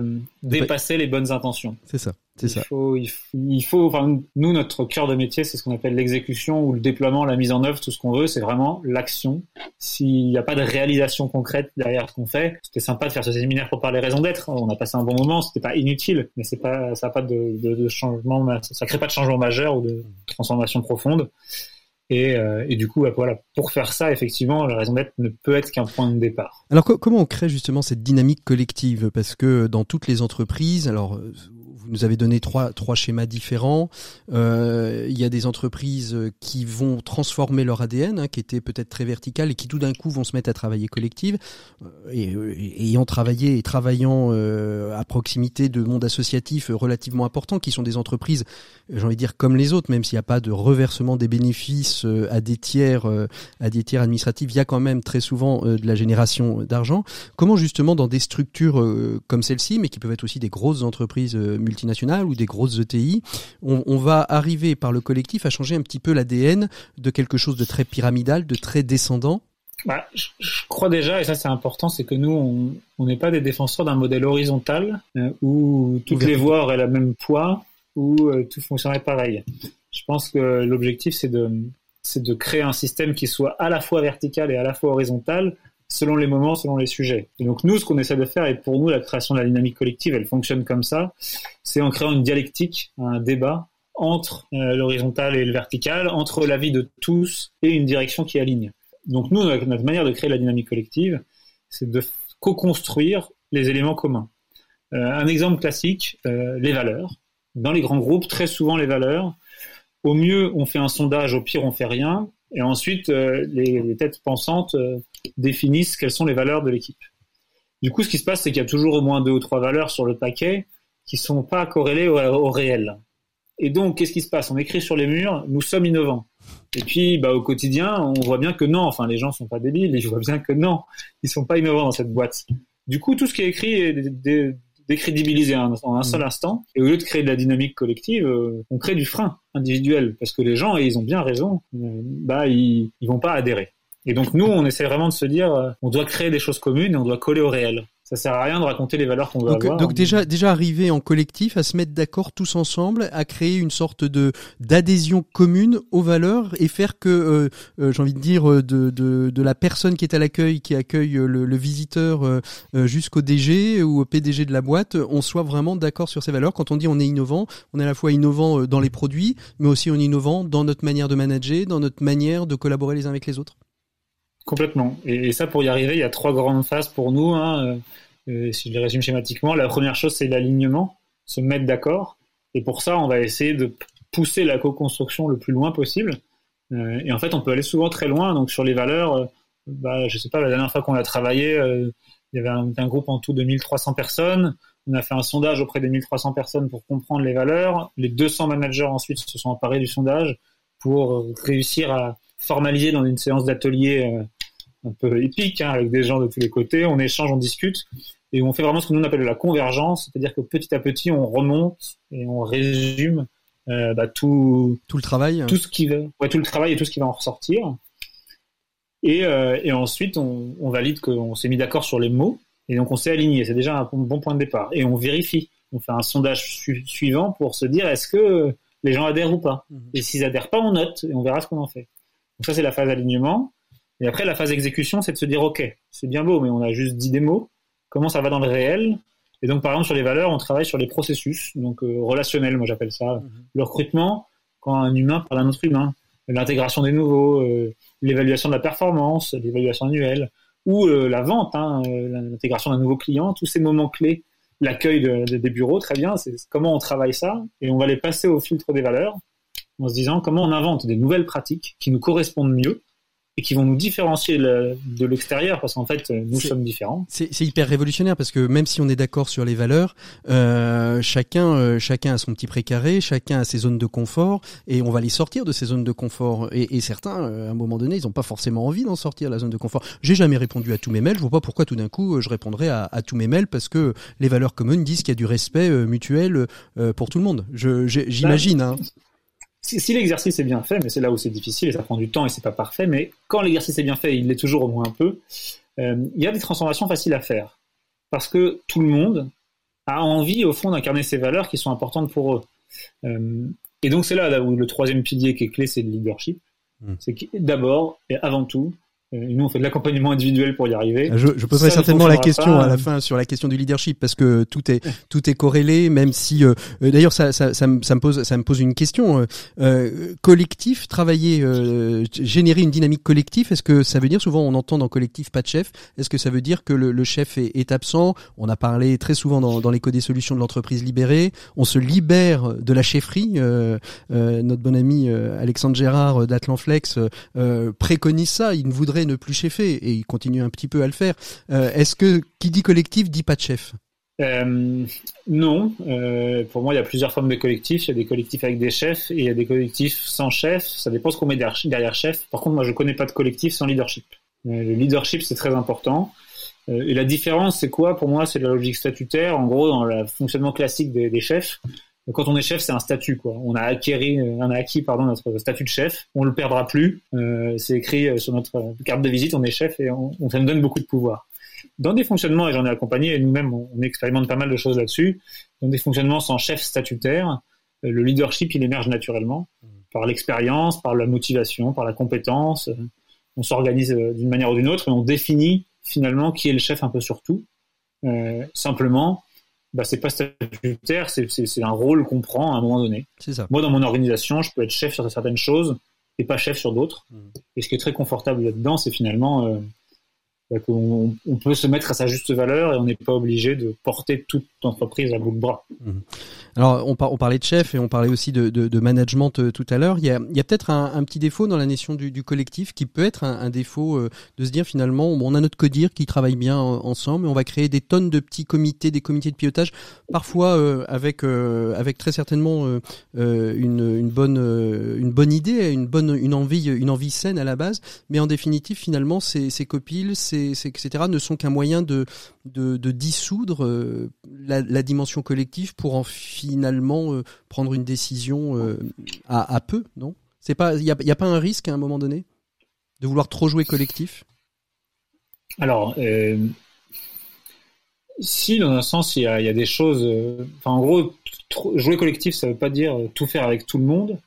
dépasser les bonnes intentions. C'est ça. C'est ça. Faut, il faut, enfin, nous, notre cœur de métier, c'est ce qu'on appelle l'exécution ou le déploiement, la mise en œuvre, tout ce qu'on veut, c'est vraiment l'action. S'il n'y a pas de réalisation concrète derrière ce qu'on fait, c'était sympa de faire ce séminaire pour parler raison d'être. On a passé un bon moment, c'était pas inutile, mais c'est pas, ça n'a pas de, de, de, changement, ça crée pas de changement majeur ou de transformation profonde. Et, euh, et, du coup, bah, voilà, pour faire ça, effectivement, la raison d'être ne peut être qu'un point de départ. Alors, comment on crée justement cette dynamique collective? Parce que dans toutes les entreprises, alors vous nous avez donné trois, trois schémas différents. Euh, il y a des entreprises qui vont transformer leur ADN, hein, qui était peut-être très vertical, et qui tout d'un coup vont se mettre à travailler collective. Euh, et, et, ayant travaillé et travaillant euh, à proximité de monde associatif relativement important, qui sont des entreprises, j'ai envie de dire comme les autres, même s'il n'y a pas de reversement des bénéfices euh, à des tiers, euh, à des tiers administratifs, il y a quand même très souvent de la génération d'argent. Comment justement dans des structures comme celle-ci, mais qui peuvent être aussi des grosses entreprises multinationales, multinationales ou des grosses ETI, on, va arriver par le collectif à changer un petit peu l'ADN de quelque chose de très pyramidal, de très descendant. Bah, je, crois déjà, et ça c'est important, c'est que nous, on n'est pas des défenseurs d'un modèle horizontal euh, où toutes les voies auraient le même poids, où euh, tout fonctionnerait pareil. Je pense que l'objectif, c'est de, c'est de créer un système qui soit à la fois vertical et à la fois horizontal, selon les moments, selon les sujets. Et donc nous, ce qu'on essaie de faire, et pour nous, la création de la dynamique collective, elle fonctionne comme ça, c'est en créant une dialectique, un débat entre euh, l'horizontal et le vertical, entre la vie de tous et une direction qui aligne. Donc nous, notre manière de créer la dynamique collective, c'est de co-construire les éléments communs. Euh, un exemple classique, euh, les valeurs. Dans les grands groupes, très souvent les valeurs, au mieux on fait un sondage, au pire on fait rien, et ensuite les, têtes pensantes définissent quelles sont les valeurs de l'équipe. Du coup, ce qui se passe, c'est qu'il y a toujours au moins deux ou trois valeurs sur le paquet qui sont pas corrélées au, réel. Et donc, qu'est-ce qui se passe? On écrit sur les murs, nous sommes innovants. Et puis, bah, au quotidien, on voit bien que non. Enfin, les gens sont pas débiles, ils voient bien que non, ils sont pas innovants dans cette boîte. Du coup, tout ce qui est écrit est décrédibilisé en un seul instant. Et au lieu de créer de la dynamique collective, euh, on crée du frein individuel parce que les gens, et ils ont bien raison, euh, bah, ils, ils vont pas adhérer. Et donc nous, on essaie vraiment de se dire, euh, on doit créer des choses communes et on doit coller au réel. ça sert à rien de raconter les valeurs qu'on veut donc, avoir. Donc déjà, déjà arriver en collectif, à se mettre d'accord tous ensemble, à créer une sorte de d'adhésion commune aux valeurs et faire que, euh, euh, j'ai envie de dire, euh, de, de, de, la personne qui est à l'accueil, qui accueille le, le visiteur jusqu'au DG ou au PDG de la boîte, on soit vraiment d'accord sur ces valeurs. Quand on dit on est innovant, on est à la fois innovant dans les produits, mais aussi on est innovant dans notre manière de manager, dans notre manière de collaborer les uns avec les autres. Complètement. Et, ça, pour y arriver, il y a trois grandes phases pour nous. Hein. Euh, si je les résume schématiquement, la première chose, c'est l'alignement, se mettre d'accord. Et pour ça, on va essayer de pousser la co-construction le plus loin possible. Euh, et en fait, on peut aller souvent très loin. Donc, sur les valeurs, euh, bah, je sais pas, la dernière fois qu'on a travaillé, il y avait un, un, groupe en tout de 1300 personnes. On a fait un sondage auprès des 1300 personnes pour comprendre les valeurs. Les 200 managers ensuite se sont emparés du sondage pour réussir à formaliser dans une séance d'atelier un peu épique, hein, avec des gens de tous les côtés. On échange, on discute et on fait vraiment ce que nous on appelle la convergence, c'est-à-dire que petit à petit on remonte et on résume euh, bah, tout tout le travail, tout ce qui va, ouais, tout le travail et tout ce qui va en ressortir. Et, euh, et ensuite on, on valide qu'on s'est mis d'accord sur les mots et donc on s'est aligné. C'est déjà un bon point de départ. Et on vérifie. On fait un sondage suivant pour se dire est-ce que les gens adhèrent ou pas. Mhm. Et s'ils adhèrent pas, on note et on verra ce qu'on en fait. Donc ça c'est la phase alignement. Et après la phase exécution, c'est de se dire ok, c'est bien beau, mais on a juste dit des mots comment ça va dans le réel? Et donc, par exemple, sur les valeurs, on travaille sur les processus, donc euh, relationnels, moi j'appelle ça. Mhm. Le recrutement, quand un humain parle à un autre humain, l'intégration des nouveaux, euh, l'évaluation de la performance, l'évaluation annuelle, ou euh, la vente, hein, l'intégration d'un nouveau client, tous ces moments clés, l'accueil des bureaux, très bien, c'est comment on travaille ça, et on va les passer au filtre des valeurs, en se disant comment on invente des nouvelles pratiques qui nous correspondent mieux, et qui vont nous différencier de l'extérieur parce qu'en fait nous sommes différents. C'est hyper révolutionnaire parce que même si on est d'accord sur les valeurs, euh, chacun euh, chacun a son petit précaré, chacun a ses zones de confort et on va les sortir de ces zones de confort. Et, et certains, euh, à un moment donné, ils n'ont pas forcément envie d'en sortir la zone de confort. J'ai jamais répondu à tous mes mails. Je vois pas pourquoi tout d'un coup euh, je répondrais à, à, tous mes mails parce que les valeurs communes disent qu'il y a du respect mutuel pour tout le monde. J'imagine. Hein si, l'exercice est bien fait, mais c'est là où c'est difficile et ça prend du temps et c'est pas parfait, mais quand l'exercice est bien fait, il l'est toujours au moins un peu, euh, il y a des transformations faciles à faire. Parce que tout le monde a envie, au fond, d'incarner ces valeurs qui sont importantes pour eux. Euh, et donc c'est là, où le troisième pilier qui est clé, c'est le leadership. Hmm. C'est d'abord et avant tout, nous, on fait de l'accompagnement individuel pour y arriver. Je, je poserai certainement la question à la fin sur la question du leadership parce que tout est tout est corrélé, même si euh, euh, d'ailleurs ça, ça, ça, me, ça, me pose ça me pose une question euh, collectif, travailler, euh, générer une dynamique collective. Est-ce que ça veut dire souvent on entend dans collectif pas de chef Est-ce que ça veut dire que le, le chef est, est, absent? On a parlé très souvent dans, dans l'éco des solutions de l'entreprise libérée. On se libère de la chefferie. notre bon ami Alexandre Gérard d'Atlanflex préconise ça. Il ne voudrait ne plus cheffer et il continue un petit peu à le faire. Euh, est-ce que qui dit collectif dit pas de chef? Euh, non, euh, pour moi il y a plusieurs formes de collectifs. Il y a des collectifs avec des chefs et il y a des collectifs sans chef. Ça dépend ce qu'on met derrière chef. Par contre, moi je connais pas de collectif sans leadership. le leadership c'est très important. et la différence c'est quoi? Pour moi c'est la logique statutaire. En gros, dans le fonctionnement classique des, des chefs, quand on est chef, c'est un statut, quoi. On a acquis, on a acquis, pardon, notre statut de chef. On le perdra plus. Euh, c'est écrit euh, sur notre carte de visite. On est chef et on, ça nous donne beaucoup de pouvoir. Dans des fonctionnements, et j'en ai accompagné, et nous-mêmes, on, expérimente pas mal de choses là-dessus. Dans des fonctionnements sans chef statutaire, euh, le leadership, il émerge naturellement par l'expérience, par la motivation, par la compétence. On s'organise d'une manière ou d'une autre et on définit finalement qui est le chef un peu sur tout. Euh, simplement, bah, c'est pas statutaire, c'est un rôle qu'on prend à un moment donné. Ça. Moi, dans mon organisation, je peux être chef sur certaines choses et pas chef sur d'autres. Mmh. Et ce qui est très confortable là-dedans, c'est finalement euh, bah, qu'on on peut se mettre à sa juste valeur et on n'est pas obligé de porter toute l'entreprise à bout de bras. Mmh. Alors, on, parlait de chef et on parlait aussi de, management euh, tout à l'heure. Il y a, peut-être un, petit défaut dans la notion du, collectif qui peut être un, défaut euh, de se dire finalement, on a notre codir qui travaille bien ensemble et on va créer des tonnes de petits comités, des comités de pilotage, parfois euh, avec, avec très certainement une, bonne, une bonne idée, une bonne une envie, une envie saine à la base, mais en définitive, finalement, ces, copiles, ces, etc., ne sont qu'un moyen de, de, dissoudre la, la, dimension collective pour en finalement euh, prendre une décision euh, à, peu, non? C'est pas, il y a, pas un risque à un moment donné de vouloir trop jouer collectif? Alors, euh, Si, dans un sens, il y a, des choses. euh, Enfin, en gros, jouer collectif, ça veut pas dire euh, tout faire avec tout le monde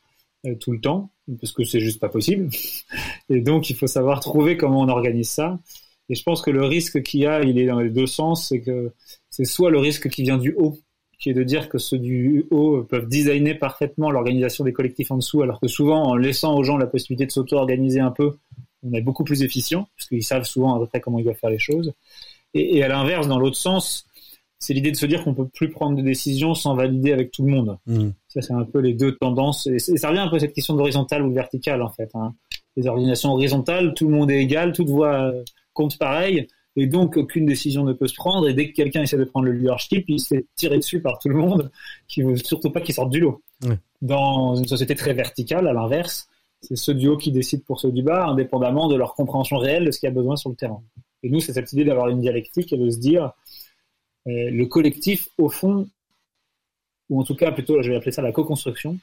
euh, tout le temps, parce que c'est juste pas possible. Et donc, il faut savoir trouver comment on organise ça. Et je pense que le risque qu'il y a, il est dans les deux sens. C'est que c'est soit le risque qui vient du haut, qui est de dire que ceux du haut peuvent designer parfaitement l'organisation des collectifs en dessous, alors que souvent, en laissant aux gens la possibilité de s'auto-organiser un peu, on est beaucoup plus efficient, parce qu'ils savent souvent à peu près comment ils doivent faire les choses. Et, et à l'inverse, dans l'autre sens, c'est l'idée de se dire qu'on peut plus prendre de décisions sans valider avec tout le monde. Mm. Ça, c'est un peu les deux tendances. Et, ça revient un peu à cette question d'horizontale ou verticale, en fait. Hein. Les organisations horizontales, tout le monde est égal, toute voix compte pareil, et donc aucune décision ne peut se prendre. Et dès que quelqu'un essaie de prendre le leadership, il se fait tirer dessus par tout le monde, qui veut surtout pas qu'il sorte du lot. Dans une société très verticale, à l'inverse, c'est ceux du haut qui décident pour ceux du bas, indépendamment de leur compréhension réelle de ce qu'il y a besoin sur le terrain. Et nous, c'est cette idée d'avoir une dialectique et de se dire, euh, le collectif, au fond, ou en tout cas plutôt, je vais appeler ça la co-construction,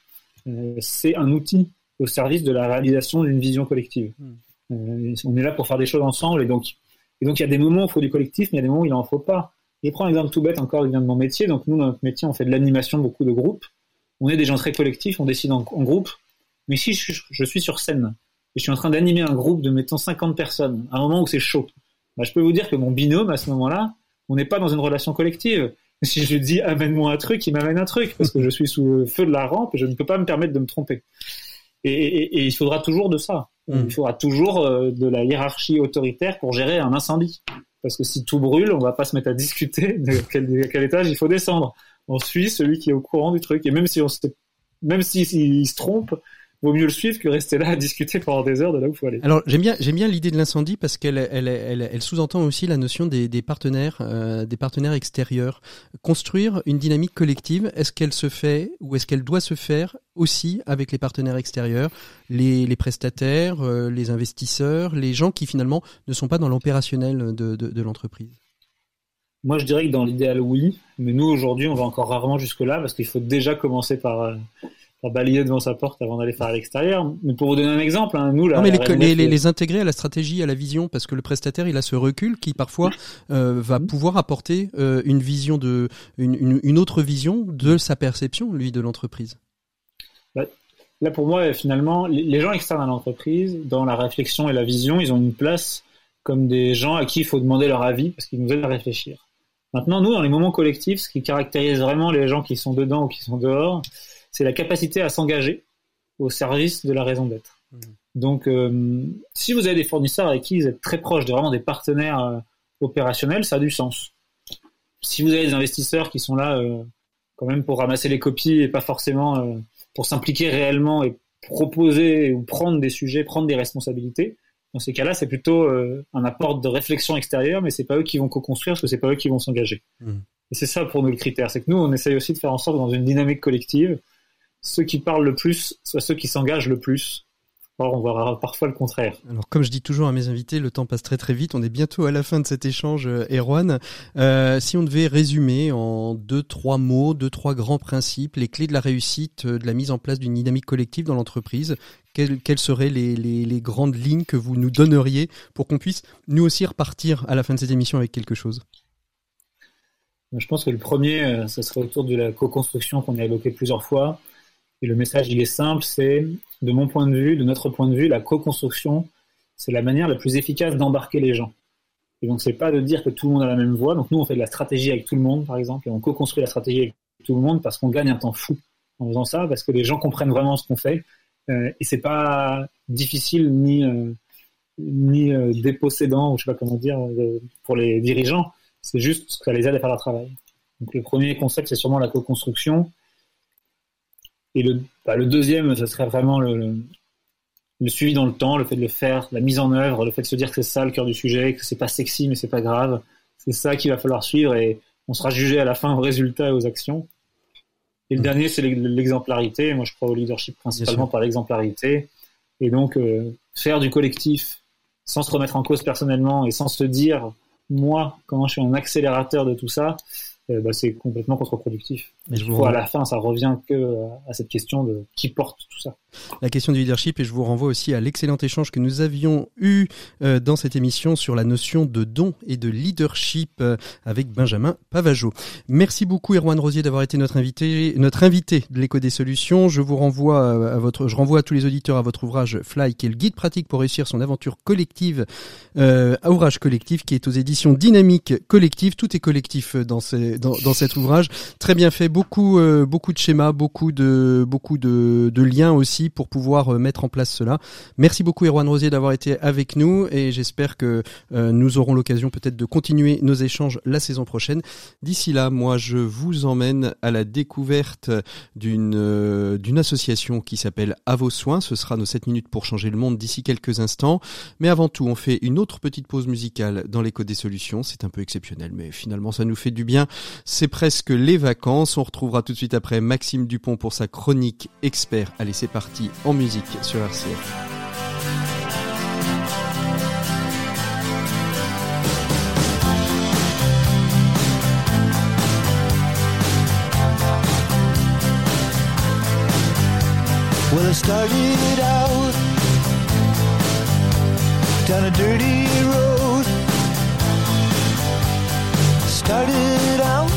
euh, c'est un outil au service de la réalisation d'une vision collective. Euh, on est là pour faire des choses ensemble, et donc, et donc il y a des moments où il faut du collectif, mais il y a des moments où il n'en faut pas. Et prends un exemple tout bête, encore, il vient de mon métier. Donc nous, dans notre métier, on fait de l'animation, beaucoup de groupes. On est des gens très collectifs, on décide en, groupe. Mais si je, suis sur scène, et je suis en train d'animer un groupe de, mettons, 50 personnes, à un moment où c'est chaud, bah, je peux vous dire que mon binôme, à ce moment-là, on n'est pas dans une relation collective. Si je dis amène-moi un truc, il m'amène un truc parce que je suis sous le feu de la rampe et je ne peux pas me permettre de me tromper. Et, et- et il faudra toujours de ça. Mm. Il faudra toujours euh, de la hiérarchie autoritaire pour gérer un incendie. Parce que si tout brûle, on va pas se mettre à discuter de quel, de quel étage il faut descendre. On suit celui qui est au courant du truc. Et même si on se, même si, s'il se trompe, vaut mieux le suivre que rester là à discuter pendant des heures de là où il faut aller. Alors j'aime bien j'aime bien l'idée de l'incendie parce qu'elle elle, elle, elle sous-entend aussi la notion des, des partenaires euh, des partenaires extérieurs. Construire une dynamique collective, est-ce qu'elle se fait ou est-ce qu'elle doit se faire aussi avec les partenaires extérieurs, les, les prestataires, euh, les investisseurs, les gens qui finalement ne sont pas dans l'opérationnel de, de, de l'entreprise? Moi, je dirais que dans l'idéal, oui. Mais nous, aujourd'hui, on va encore rarement jusque-là parce qu'il faut déjà commencer par, par balayer devant sa porte avant d'aller faire à l'extérieur. Mais pour vous donner un exemple, hein, nous, là, Non mais les, la les, RMF, les, les intégrer à la stratégie, à la vision, parce que le prestataire il a ce recul qui parfois euh, va pouvoir apporter euh, une vision de une, une, une autre vision de sa perception lui de l'entreprise. Là, pour moi, finalement, les les gens externes à l'entreprise, dans la réflexion et la vision, ils ont une place comme des gens à qui il faut demander leur avis parce qu'ils nous aident à réfléchir. Maintenant, nous, dans les moments collectifs, ce qui caractérise vraiment les gens qui sont dedans ou qui sont dehors, c'est la capacité à s'engager au service de la raison d'être. Donc, euh, si vous avez des fournisseurs avec qui vous êtes très proches, de vraiment des partenaires euh, opérationnels, ça a du sens. Si vous avez des investisseurs qui sont là euh, quand même pour ramasser les copies et pas forcément pour s'impliquer réellement et proposer ou prendre des sujets, prendre des responsabilités, dans ces cas-là, c'est plutôt un apport de réflexion extérieure, mais c'est pas eux qui vont co-construire parce que c'est pas eux qui vont s'engager. Mm. Et c'est ça pour nous le critère, c'est que nous, on essaye aussi de faire en sorte dans une dynamique collective, ceux qui parlent le plus soient ceux qui s'engagent le plus. Or, on verra parfois le contraire. Alors comme je dis toujours à mes invités, le temps passe très très vite. On est bientôt à la fin de cet échange, euh, Erwan. Euh, si on devait résumer en deux trois mots, deux trois grands principes, les clés de la réussite euh, de la mise en place d'une dynamique collective dans l'entreprise, quelles, quelles seraient les, les, les grandes lignes que vous nous donneriez pour qu'on puisse nous aussi repartir à la fin de cette émission avec quelque chose? Je pense que le premier, ce serait autour de la co-construction qu'on a évoqué plusieurs fois. Et le message, il est simple, c'est, de mon point de vue, de notre point de vue, la co-construction, c'est la manière la plus efficace d'embarquer les gens. Et donc, c'est pas de dire que tout le monde a la même voix. Donc, nous, on fait de la stratégie avec tout le monde, par exemple, et on co-construit la stratégie avec tout le monde parce qu'on gagne un temps fou en faisant ça, parce que les gens comprennent vraiment ce qu'on fait. Euh, et c'est pas difficile ni, euh, ni euh, dépossédant, ou je sais pas comment dire, euh, pour les dirigeants. C'est juste que ça les aide à faire leur travail. Donc, le premier concept, c'est sûrement la co-construction. Et le, bah, le deuxième, ce serait vraiment le, le, le suivi dans le temps, le fait de le faire, la mise en œuvre, le fait de se dire que c'est ça le cœur du sujet, que c'est pas sexy mais c'est pas grave. C'est ça qu'il va falloir suivre et on sera jugé à la fin aux résultats et aux actions. Et le Mhm. dernier, c'est l'ex- l'exemplarité. Moi, je crois au leadership principalement par l'exemplarité. Et donc, euh, faire du collectif sans se remettre en cause personnellement et sans se dire, moi, comment je suis un accélérateur de tout ça, euh, bah, c'est complètement contre-productif. Mais je vous crois à la fin, ça revient que à cette question de qui porte tout ça. la question du leadership et je vous renvoie aussi à l'excellent échange que nous avions eu euh, dans cette émission sur la notion de don et de leadership euh, avec Benjamin Pavageau. Merci beaucoup Erwan Rosier d'avoir été notre invité, notre invité de l'écho des solutions. Je vous renvoie euh, à votre, je renvoie à tous les auditeurs à votre ouvrage Fly qui est le guide pratique pour réussir son aventure collective, euh, ouvrage collectif qui est aux éditions Dynamique Collective. Tout est collectif dans, ces, dans, dans cet ouvrage. Très bien fait, beaucoup, beaucoup de schémas, beaucoup de, beaucoup de, de liens aussi pour pouvoir euh, mettre en place cela. Merci beaucoup Erwan Rosier d'avoir été avec nous et j'espère que euh, nous aurons l'occasion peut-être de continuer nos échanges la saison prochaine. D'ici là, moi je vous emmène à la découverte d'une euh, d'une association qui s'appelle À vos soins. Ce sera nos 7 minutes pour changer le monde d'ici quelques instants. Mais avant tout, on fait une autre petite pause musicale dans l'écho des solutions. C'est un peu exceptionnel, mais finalement ça nous fait du bien. C'est presque les vacances. Retrouvera tout de suite après Maxime Dupont pour sa chronique expert. Allez, c'est parti en musique sur RCF. Well, out a dirty road. Out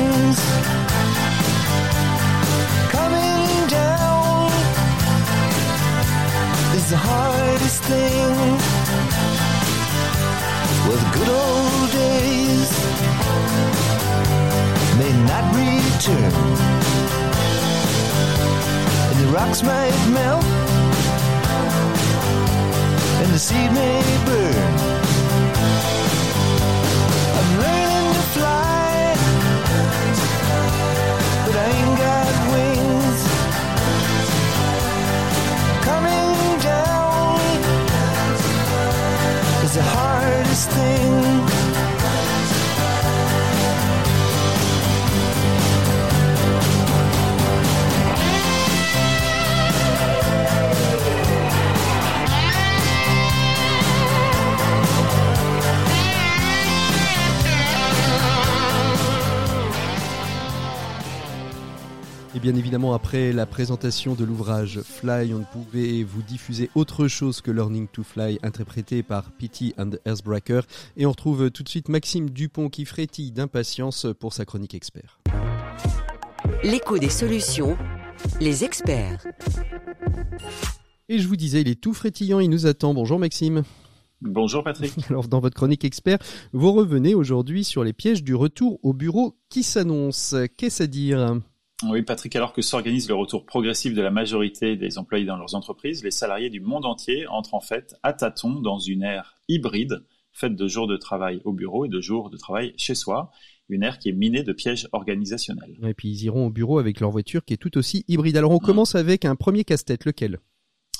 The hardest thing. Well, the good old days may not return, and the rocks might melt, and the sea may burn. I'm learning to fly, thing. Bien évidemment, après la présentation de l'ouvrage Fly, on ne pouvait vous diffuser autre chose que Learning to Fly, interprété par Pity and Earthbreaker. Et on retrouve tout de suite Maxime Dupont qui frétille d'impatience pour sa chronique expert. L'écho des solutions, les experts. Et je vous disais, il est tout frétillant, il nous attend. Bonjour Maxime. Bonjour Patrick. Alors dans votre chronique expert, vous revenez aujourd'hui sur les pièges du retour au bureau qui s'annonce. Qu'est-ce à dire? Oui, Patrick, alors que s'organise le retour progressif de la majorité des employés dans leurs entreprises, les salariés du monde entier entrent en fait à tâtons dans une ère hybride, faite de jours de travail au bureau et de jours de travail chez soi, une ère qui est minée de pièges organisationnels. Et puis ils iront au bureau avec leur voiture qui est tout aussi hybride. Alors on mmh. commence avec un premier casse-tête, lequel?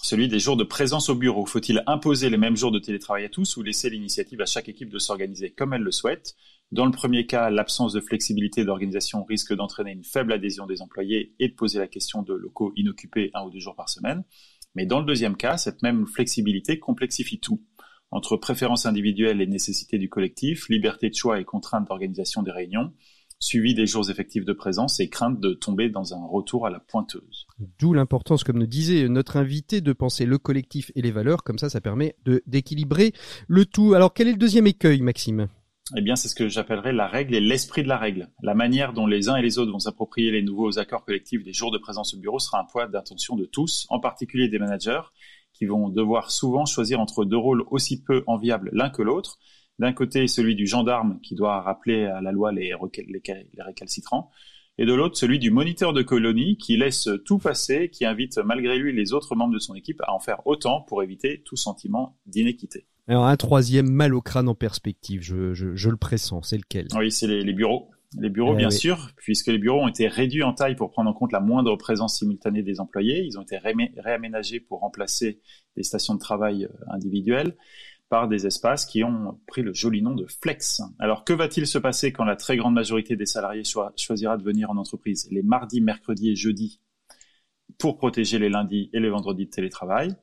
Celui des jours de présence au bureau. Faut-il imposer les mêmes jours de télétravail à tous ou laisser l'initiative à chaque équipe de s'organiser comme elle le souhaite? Dans le premier cas, l'absence de flexibilité d'organisation risque d'entraîner une faible adhésion des employés et de poser la question de locaux inoccupés un ou deux jours par semaine. Mais dans le deuxième cas, cette même flexibilité complexifie tout. Entre préférences individuelles et nécessités du collectif, liberté de choix et contraintes d'organisation des réunions, suivi des jours effectifs de présence et crainte de tomber dans un retour à la pointeuse. D'où l'importance, comme nous disait notre invité, de penser le collectif et les valeurs, comme ça ça permet d'équilibrer le tout. Alors quel est le deuxième écueil, Maxime? Eh bien, c'est ce que j'appellerais la règle et l'esprit de la règle. La manière dont les uns et les autres vont s'approprier les nouveaux accords collectifs des jours de présence au bureau sera un point d'attention de tous, en particulier des managers, qui vont devoir souvent choisir entre deux rôles aussi peu enviables l'un que l'autre. D'un côté, celui du gendarme qui doit rappeler à la loi les, les récalcitrants, et de l'autre, celui du moniteur de colonie qui laisse tout passer, qui invite malgré lui les autres membres de son équipe à en faire autant pour éviter tout sentiment d'inéquité. Alors un troisième mal au crâne en perspective, je, je, je le pressens, c'est lequel? Oui, c'est les, les, bureaux. Les bureaux, eh bien sûr, puisque les bureaux ont été réduits en taille pour prendre en compte la moindre présence simultanée des employés. Ils ont été réaménagés pour remplacer des stations de travail euh, individuelles par des espaces qui ont pris le joli nom de flex. Alors que va-t-il se passer quand la très grande majorité des salariés choisira de venir en entreprise les mardis, mercredis et jeudis pour protéger les lundis et les vendredis de télétravail?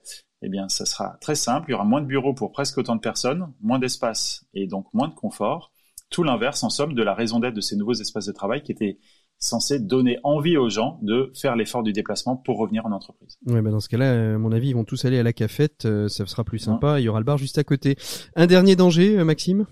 Eh bien, ça sera très simple. Il y aura moins de bureaux pour presque autant de personnes, moins d'espace et donc moins de confort. Tout l'inverse, en somme, de la raison d'être de ces nouveaux espaces de travail qui étaient censés donner envie aux gens de faire l'effort du déplacement pour revenir en entreprise. Ouais, bah dans ce cas-là, à mon avis, ils vont tous aller à la cafette, euh, ça sera plus sympa, il y aura le bar juste à côté. Un dernier danger, euh, Maxime?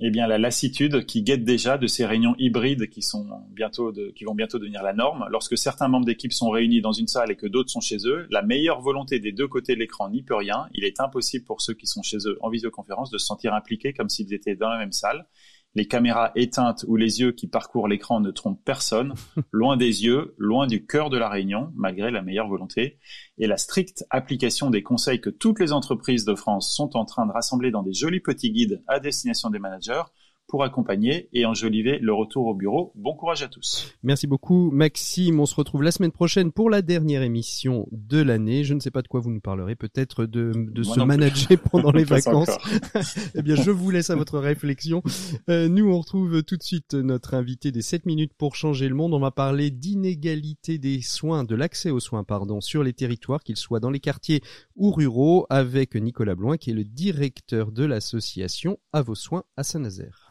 Eh bien la lassitude qui guette déjà de ces réunions hybrides qui sont bientôt qui vont bientôt devenir la norme. Lorsque certains membres d'équipe sont réunis dans une salle et que d'autres sont chez eux, la meilleure volonté des deux côtés de l'écran n'y peut rien. Il est impossible pour ceux qui sont chez eux en visioconférence de se sentir impliqués comme s'ils étaient dans la même salle les caméras éteintes ou les yeux qui parcourent l'écran ne trompent personne, loin des yeux, loin du cœur de la réunion, malgré la meilleure volonté, et la stricte application des conseils que toutes les entreprises de France sont en train de rassembler dans des jolis petits guides à destination des managers pour accompagner et enjoliver le retour au bureau. Bon courage à tous. Merci beaucoup Maxime. On se retrouve la semaine prochaine pour la dernière émission de l'année. Je ne sais pas de quoi vous nous parlerez, peut-être de, de se manager pendant les vacances. eh bien, je vous laisse à votre réflexion. Euh, nous, on retrouve tout de suite notre invité des 7 minutes pour changer le monde. On va parler d'inégalité des soins, de l'accès aux soins, pardon, sur les territoires, qu'ils soient dans les quartiers ou ruraux, avec Nicolas Bloin, qui est le directeur de l'association À vos soins à Saint-Nazaire.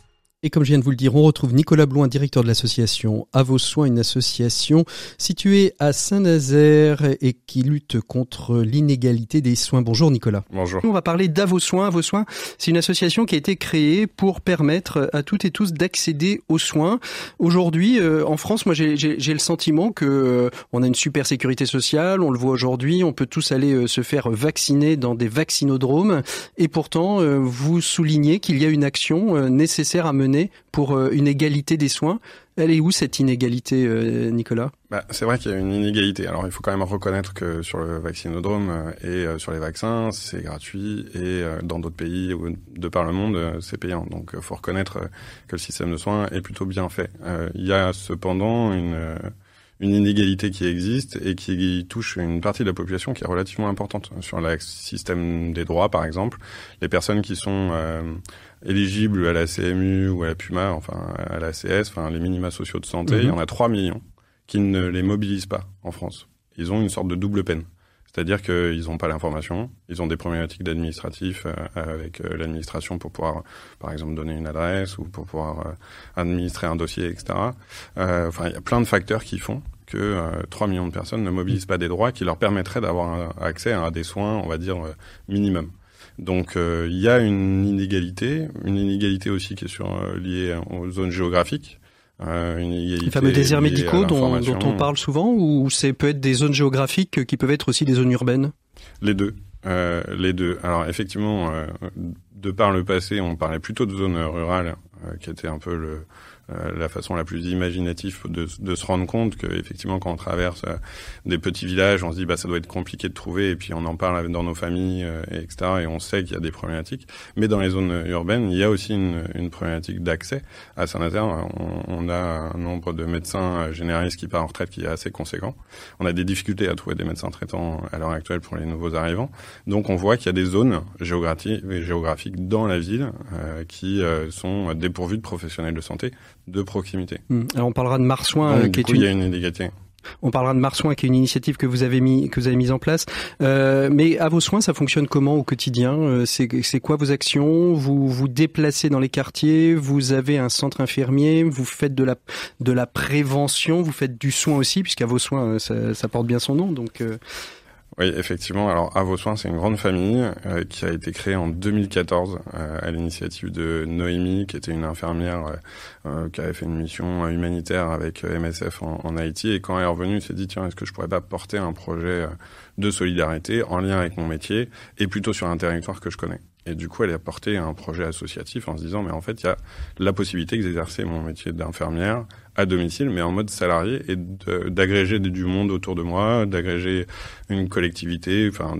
Et comme je viens de vous le dire, on retrouve Nicolas Bloin, directeur de l'association À vos soins, une association située à Saint-Nazaire et qui lutte contre l'inégalité des soins. Bonjour Nicolas. Bonjour. On va parler d'À vos soins. À vos soins, c'est une association qui a été créée pour permettre à toutes et tous d'accéder aux soins. Aujourd'hui, euh, en France, moi j'ai le sentiment que euh, on a une super sécurité sociale. On le voit aujourd'hui, on peut tous aller euh, se faire vacciner dans des vaccinodromes. Et pourtant, vous soulignez qu'il y a une action nécessaire à mener pour euh, une égalité des soins. Elle est où cette inégalité, euh, Nicolas? Bah, C'est vrai qu'il y a une inégalité. Alors il faut quand même reconnaître que sur le vaccinodrome euh, et sur les vaccins, c'est gratuit et dans d'autres pays de par le monde, c'est payant. Donc il faut reconnaître que le système de soins est plutôt bien fait. Il y a cependant une inégalité qui existe et qui touche une partie de la population qui est relativement importante. Sur le système des droits, par exemple, les personnes qui sont éligibles à la CMU ou à la PUMA, enfin à la CS, enfin les minima sociaux de santé, il y mhm. en a 3 millions qui ne les mobilisent pas en France. Ils ont une sorte de double peine. C'est-à-dire qu'ils n'ont pas l'information, ils ont des problématiques d'administratif euh, avec euh, l'administration pour pouvoir, par exemple, donner une adresse ou pour pouvoir euh, administrer un dossier, etc. enfin, il y a plein de facteurs qui font que 3 millions de personnes ne mobilisent pas des droits qui leur permettraient d'avoir accès à des soins, on va dire, minimum. Donc euh, il y a une inégalité, une inégalité aussi qui est sur, euh, liée aux zones géographiques. Euh, une Les fameux déserts médicaux dont, dont, on parle souvent, ou c'est peut être des zones géographiques qui peuvent être aussi des zones urbaines? Les deux. Euh, les deux. Alors effectivement, de par le passé, on parlait plutôt de zones rurales, qui était un peu le, euh, la façon la plus imaginative de, de se rendre compte que effectivement quand on traverse euh, des petits villages, on se dit bah ça doit être compliqué de trouver et puis on en parle dans nos familles euh, et etc. Et on sait qu'il y a des problématiques. Mais dans les zones urbaines, il y a aussi une, une problématique d'accès. À Saint-Nazaire, on, on, a un nombre de médecins généralistes qui partent en retraite qui est assez conséquent. On a des difficultés à trouver des médecins traitants à l'heure actuelle pour les nouveaux arrivants. Donc on voit qu'il y a des zones géographiques, géographiques dans la ville qui sont dépourvues de professionnels de santé de proximité. Hmm. Alors on parlera de Marsouin, euh, qui est une... il y a une inégalité. On parlera de Marsouin, qui est une initiative que vous avez mis, que vous avez mise en place. Euh, mais à vos soins, ça fonctionne comment au quotidien? Euh, C'est quoi vos actions? Vous vous déplacez dans les quartiers Vous avez un centre infirmier Vous faites de la de la prévention Vous faites du soin aussi, puisqu'à vos soins, ça, ça, porte bien son nom. Donc oui, effectivement. Alors, À vos soins, c'est une grande famille euh, qui a été créée en 2014 euh, à l'initiative de Noémie, qui était une infirmière euh, qui avait fait une mission humanitaire avec MSF en, Haïti. Et quand elle est revenue, elle s'est dit, tiens, est-ce que je pourrais pas porter un projet de solidarité en lien avec mon métier et plutôt sur un territoire que je connais? Et du coup, elle a porté un projet associatif en se disant, mais en fait, il y a la possibilité d'exercer mon métier d'infirmière à domicile, mais en mode salarié, et d'agréger du monde autour de moi, d'agréger une collectivité, enfin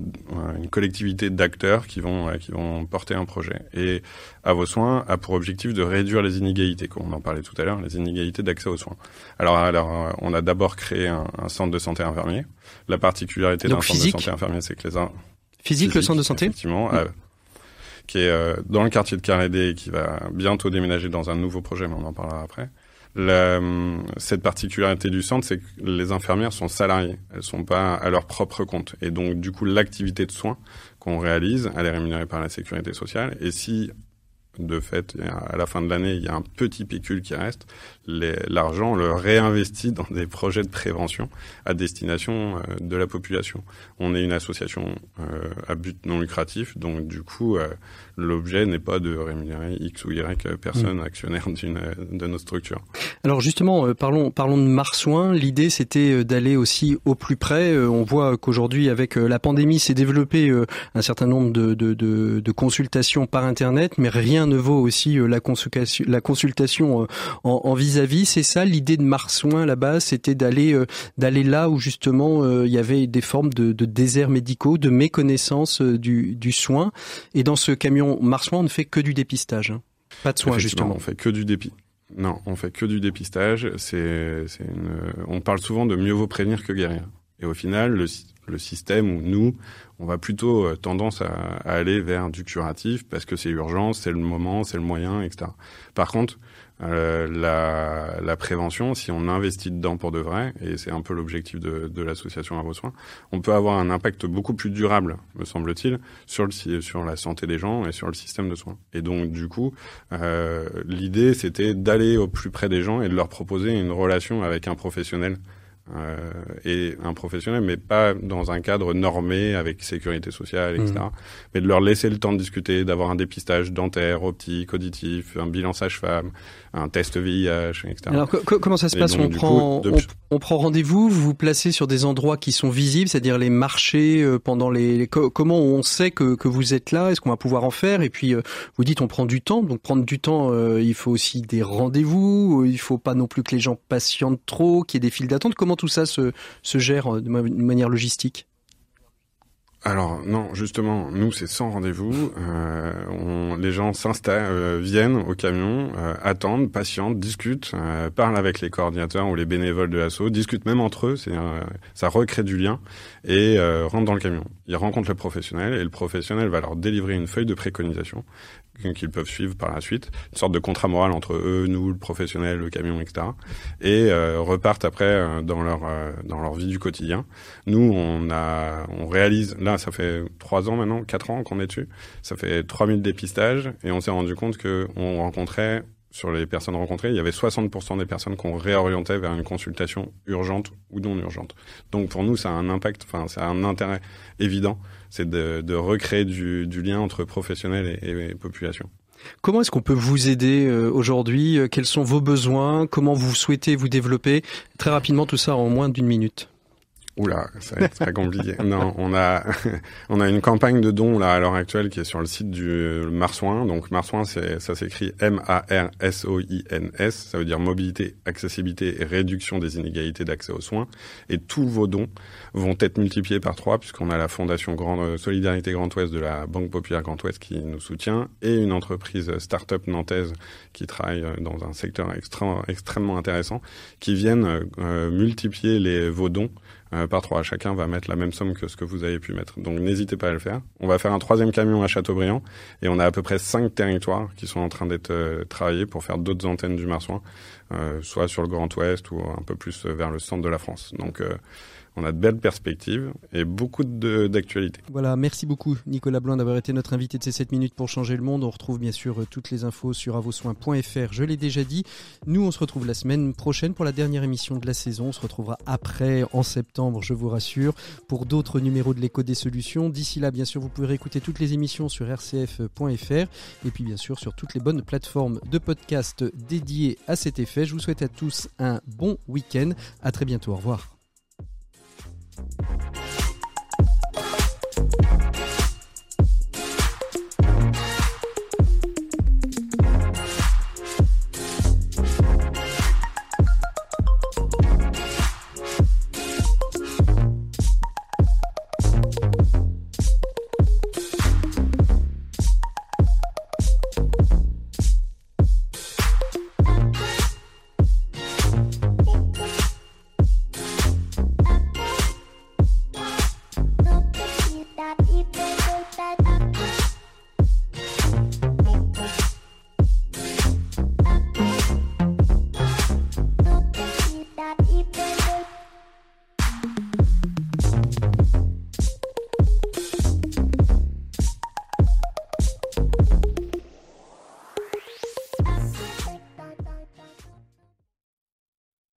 une collectivité d'acteurs qui vont qui vont porter un projet. Et à vos soins a pour objectif de réduire les inégalités, comme on en parlait tout à l'heure, les inégalités d'accès aux soins. Alors, alors, on a d'abord créé un, un, centre de santé infirmier. La particularité d'un centre de santé infirmier, c'est que les uns physique, le centre de santé, effectivement. Euh, qui est euh, dans le quartier de Carédé et qui va bientôt déménager dans un nouveau projet, mais on en parlera après. La, cette particularité du centre, c'est que les infirmières sont salariées, elles sont pas à leur propre compte, et donc du coup l'activité de soins qu'on réalise, elle est rémunérée par la sécurité sociale. Et si de fait, à la fin de l'année, il y a un petit pécule qui reste. L'argent, on le réinvestit dans des projets de prévention à destination euh, de la population. On est une association euh, à but non lucratif, donc du coup, euh, l'objet n'est pas de rémunérer X ou Y personne mm. actionnaire de notre structure. Alors justement, parlons parlons de Marsouin. L'idée, c'était d'aller aussi au plus près. On voit qu'aujourd'hui, avec la pandémie, s'est développé un certain nombre de, de, de, de consultations par Internet, mais rien ne vaut aussi euh, la consultation, la consultation euh, en vis-à-vis. C'est ça l'idée de Marsouin là-bas, c'était d'aller euh, d'aller là où justement il y avait des formes de, de déserts médicaux, de méconnaissance du, du soin. Et dans ce camion Marsouin, on ne fait que du dépistage, hein. pas de soins justement. On fait que du dépit. Non, on fait que du dépistage. C'est, c'est une... on parle souvent de mieux vaut prévenir que guérir. Et au final, le, le système où nous, on va plutôt euh, tendance à, aller vers du curatif parce que c'est urgent, c'est le moment, c'est le moyen, etc. Par contre, euh, la, la, prévention, si on investit dedans pour de vrai, et c'est un peu l'objectif de, de l'association à vos soins, on peut avoir un impact beaucoup plus durable, me semble-t-il, sur sur la santé des gens et sur le système de soins. Et donc du coup, euh, l'idée c'était d'aller au plus près des gens et de leur proposer une relation avec un professionnel euh, et un professionnel, mais pas dans un cadre normé avec sécurité sociale, etc. Mmh. Mais de leur laisser le temps de discuter, d'avoir un dépistage dentaire, optique, auditif, un bilan sage-femme, un test VIH, etc. Alors comment ça se passe? on, prend, on, prend rendez-vous, vous vous placez sur des endroits qui sont visibles, c'est-à-dire les marchés euh, pendant les, comment on sait que, que vous êtes là, est-ce qu'on va pouvoir en faire? Et puis euh, vous dites on prend du temps, donc prendre du temps, il faut aussi des rendez-vous, il faut pas non plus que les gens patientent trop, qu'il y ait des files d'attente. Comment tout ça se, se gère euh, de manière logistique? Alors non, justement, nous c'est sans rendez-vous. Euh, les gens s'installent, euh, viennent au camion, attendent, patientent, discutent, parlent avec les coordinateurs ou les bénévoles de l'assaut, discutent même entre eux. C'est ça recrée du lien et rentrent dans le camion. Ils rencontrent le professionnel et le professionnel va leur délivrer une feuille de préconisation qu'ils peuvent suivre par la suite, une sorte de contrat moral entre eux, nous, le professionnel, le camion, etc. Et euh, repartent après euh, dans leur euh, dans leur vie du quotidien. Nous, on a on réalise là, ça fait trois ans maintenant, quatre ans qu'on est dessus. Ça fait 3000 dépistages et on s'est rendu compte que on rencontrait sur les personnes rencontrées, il y avait 60% des personnes qu'on réorientait vers une consultation urgente ou non urgente. Donc pour nous, ça a un impact, enfin, ça a un intérêt évident, c'est de, de, recréer du, lien entre professionnels et, et, population. Comment est-ce qu'on peut vous aider euh, aujourd'hui? Quels sont vos besoins? Comment vous souhaitez vous développer? Très rapidement, tout ça en moins d'une minute. Oula, ça va être très compliqué. non, on a on a une campagne de dons là à l'heure actuelle qui est sur le site du Marsouin. Donc Marsouin, ça s'écrit M A R S O I N S. Ça veut dire mobilité, accessibilité et réduction des inégalités d'accès aux soins. Et tous vos dons vont être multipliés par trois puisqu'on a la Fondation Grande Solidarité Grand Ouest de la Banque Populaire Grand Ouest qui nous soutient et une entreprise start-up nantaise qui travaille dans un secteur extrêmement intéressant qui viennent euh, multiplier les vos dons euh, par trois. Chacun va mettre la même somme que ce que vous avez pu mettre. Donc n'hésitez pas à le faire. On va faire un troisième camion à Châteaubriand et on a à peu près cinq territoires qui sont en train d'être euh, travaillés pour faire d'autres antennes du Marsouin, euh, soit sur le Grand Ouest ou un peu plus vers le centre de la France. Donc on a de belles perspectives et beaucoup d'actualités. Voilà, merci beaucoup Nicolas Blanc d'avoir été notre invité de ces 7 minutes pour changer le monde. On retrouve bien sûr euh, toutes les infos sur avosoins.fr, je l'ai déjà dit. Nous, on se retrouve la semaine prochaine pour la dernière émission de la saison. On se retrouvera après, en septembre, je vous rassure, pour d'autres numéros de l'écho des solutions. D'ici là, bien sûr, vous pouvez réécouter toutes les émissions sur rcf.fr et puis bien sûr sur toutes les bonnes plateformes de podcast dédiées à cet effet. Je vous souhaite à tous un bon week-end. À très bientôt. Au revoir. Thank you.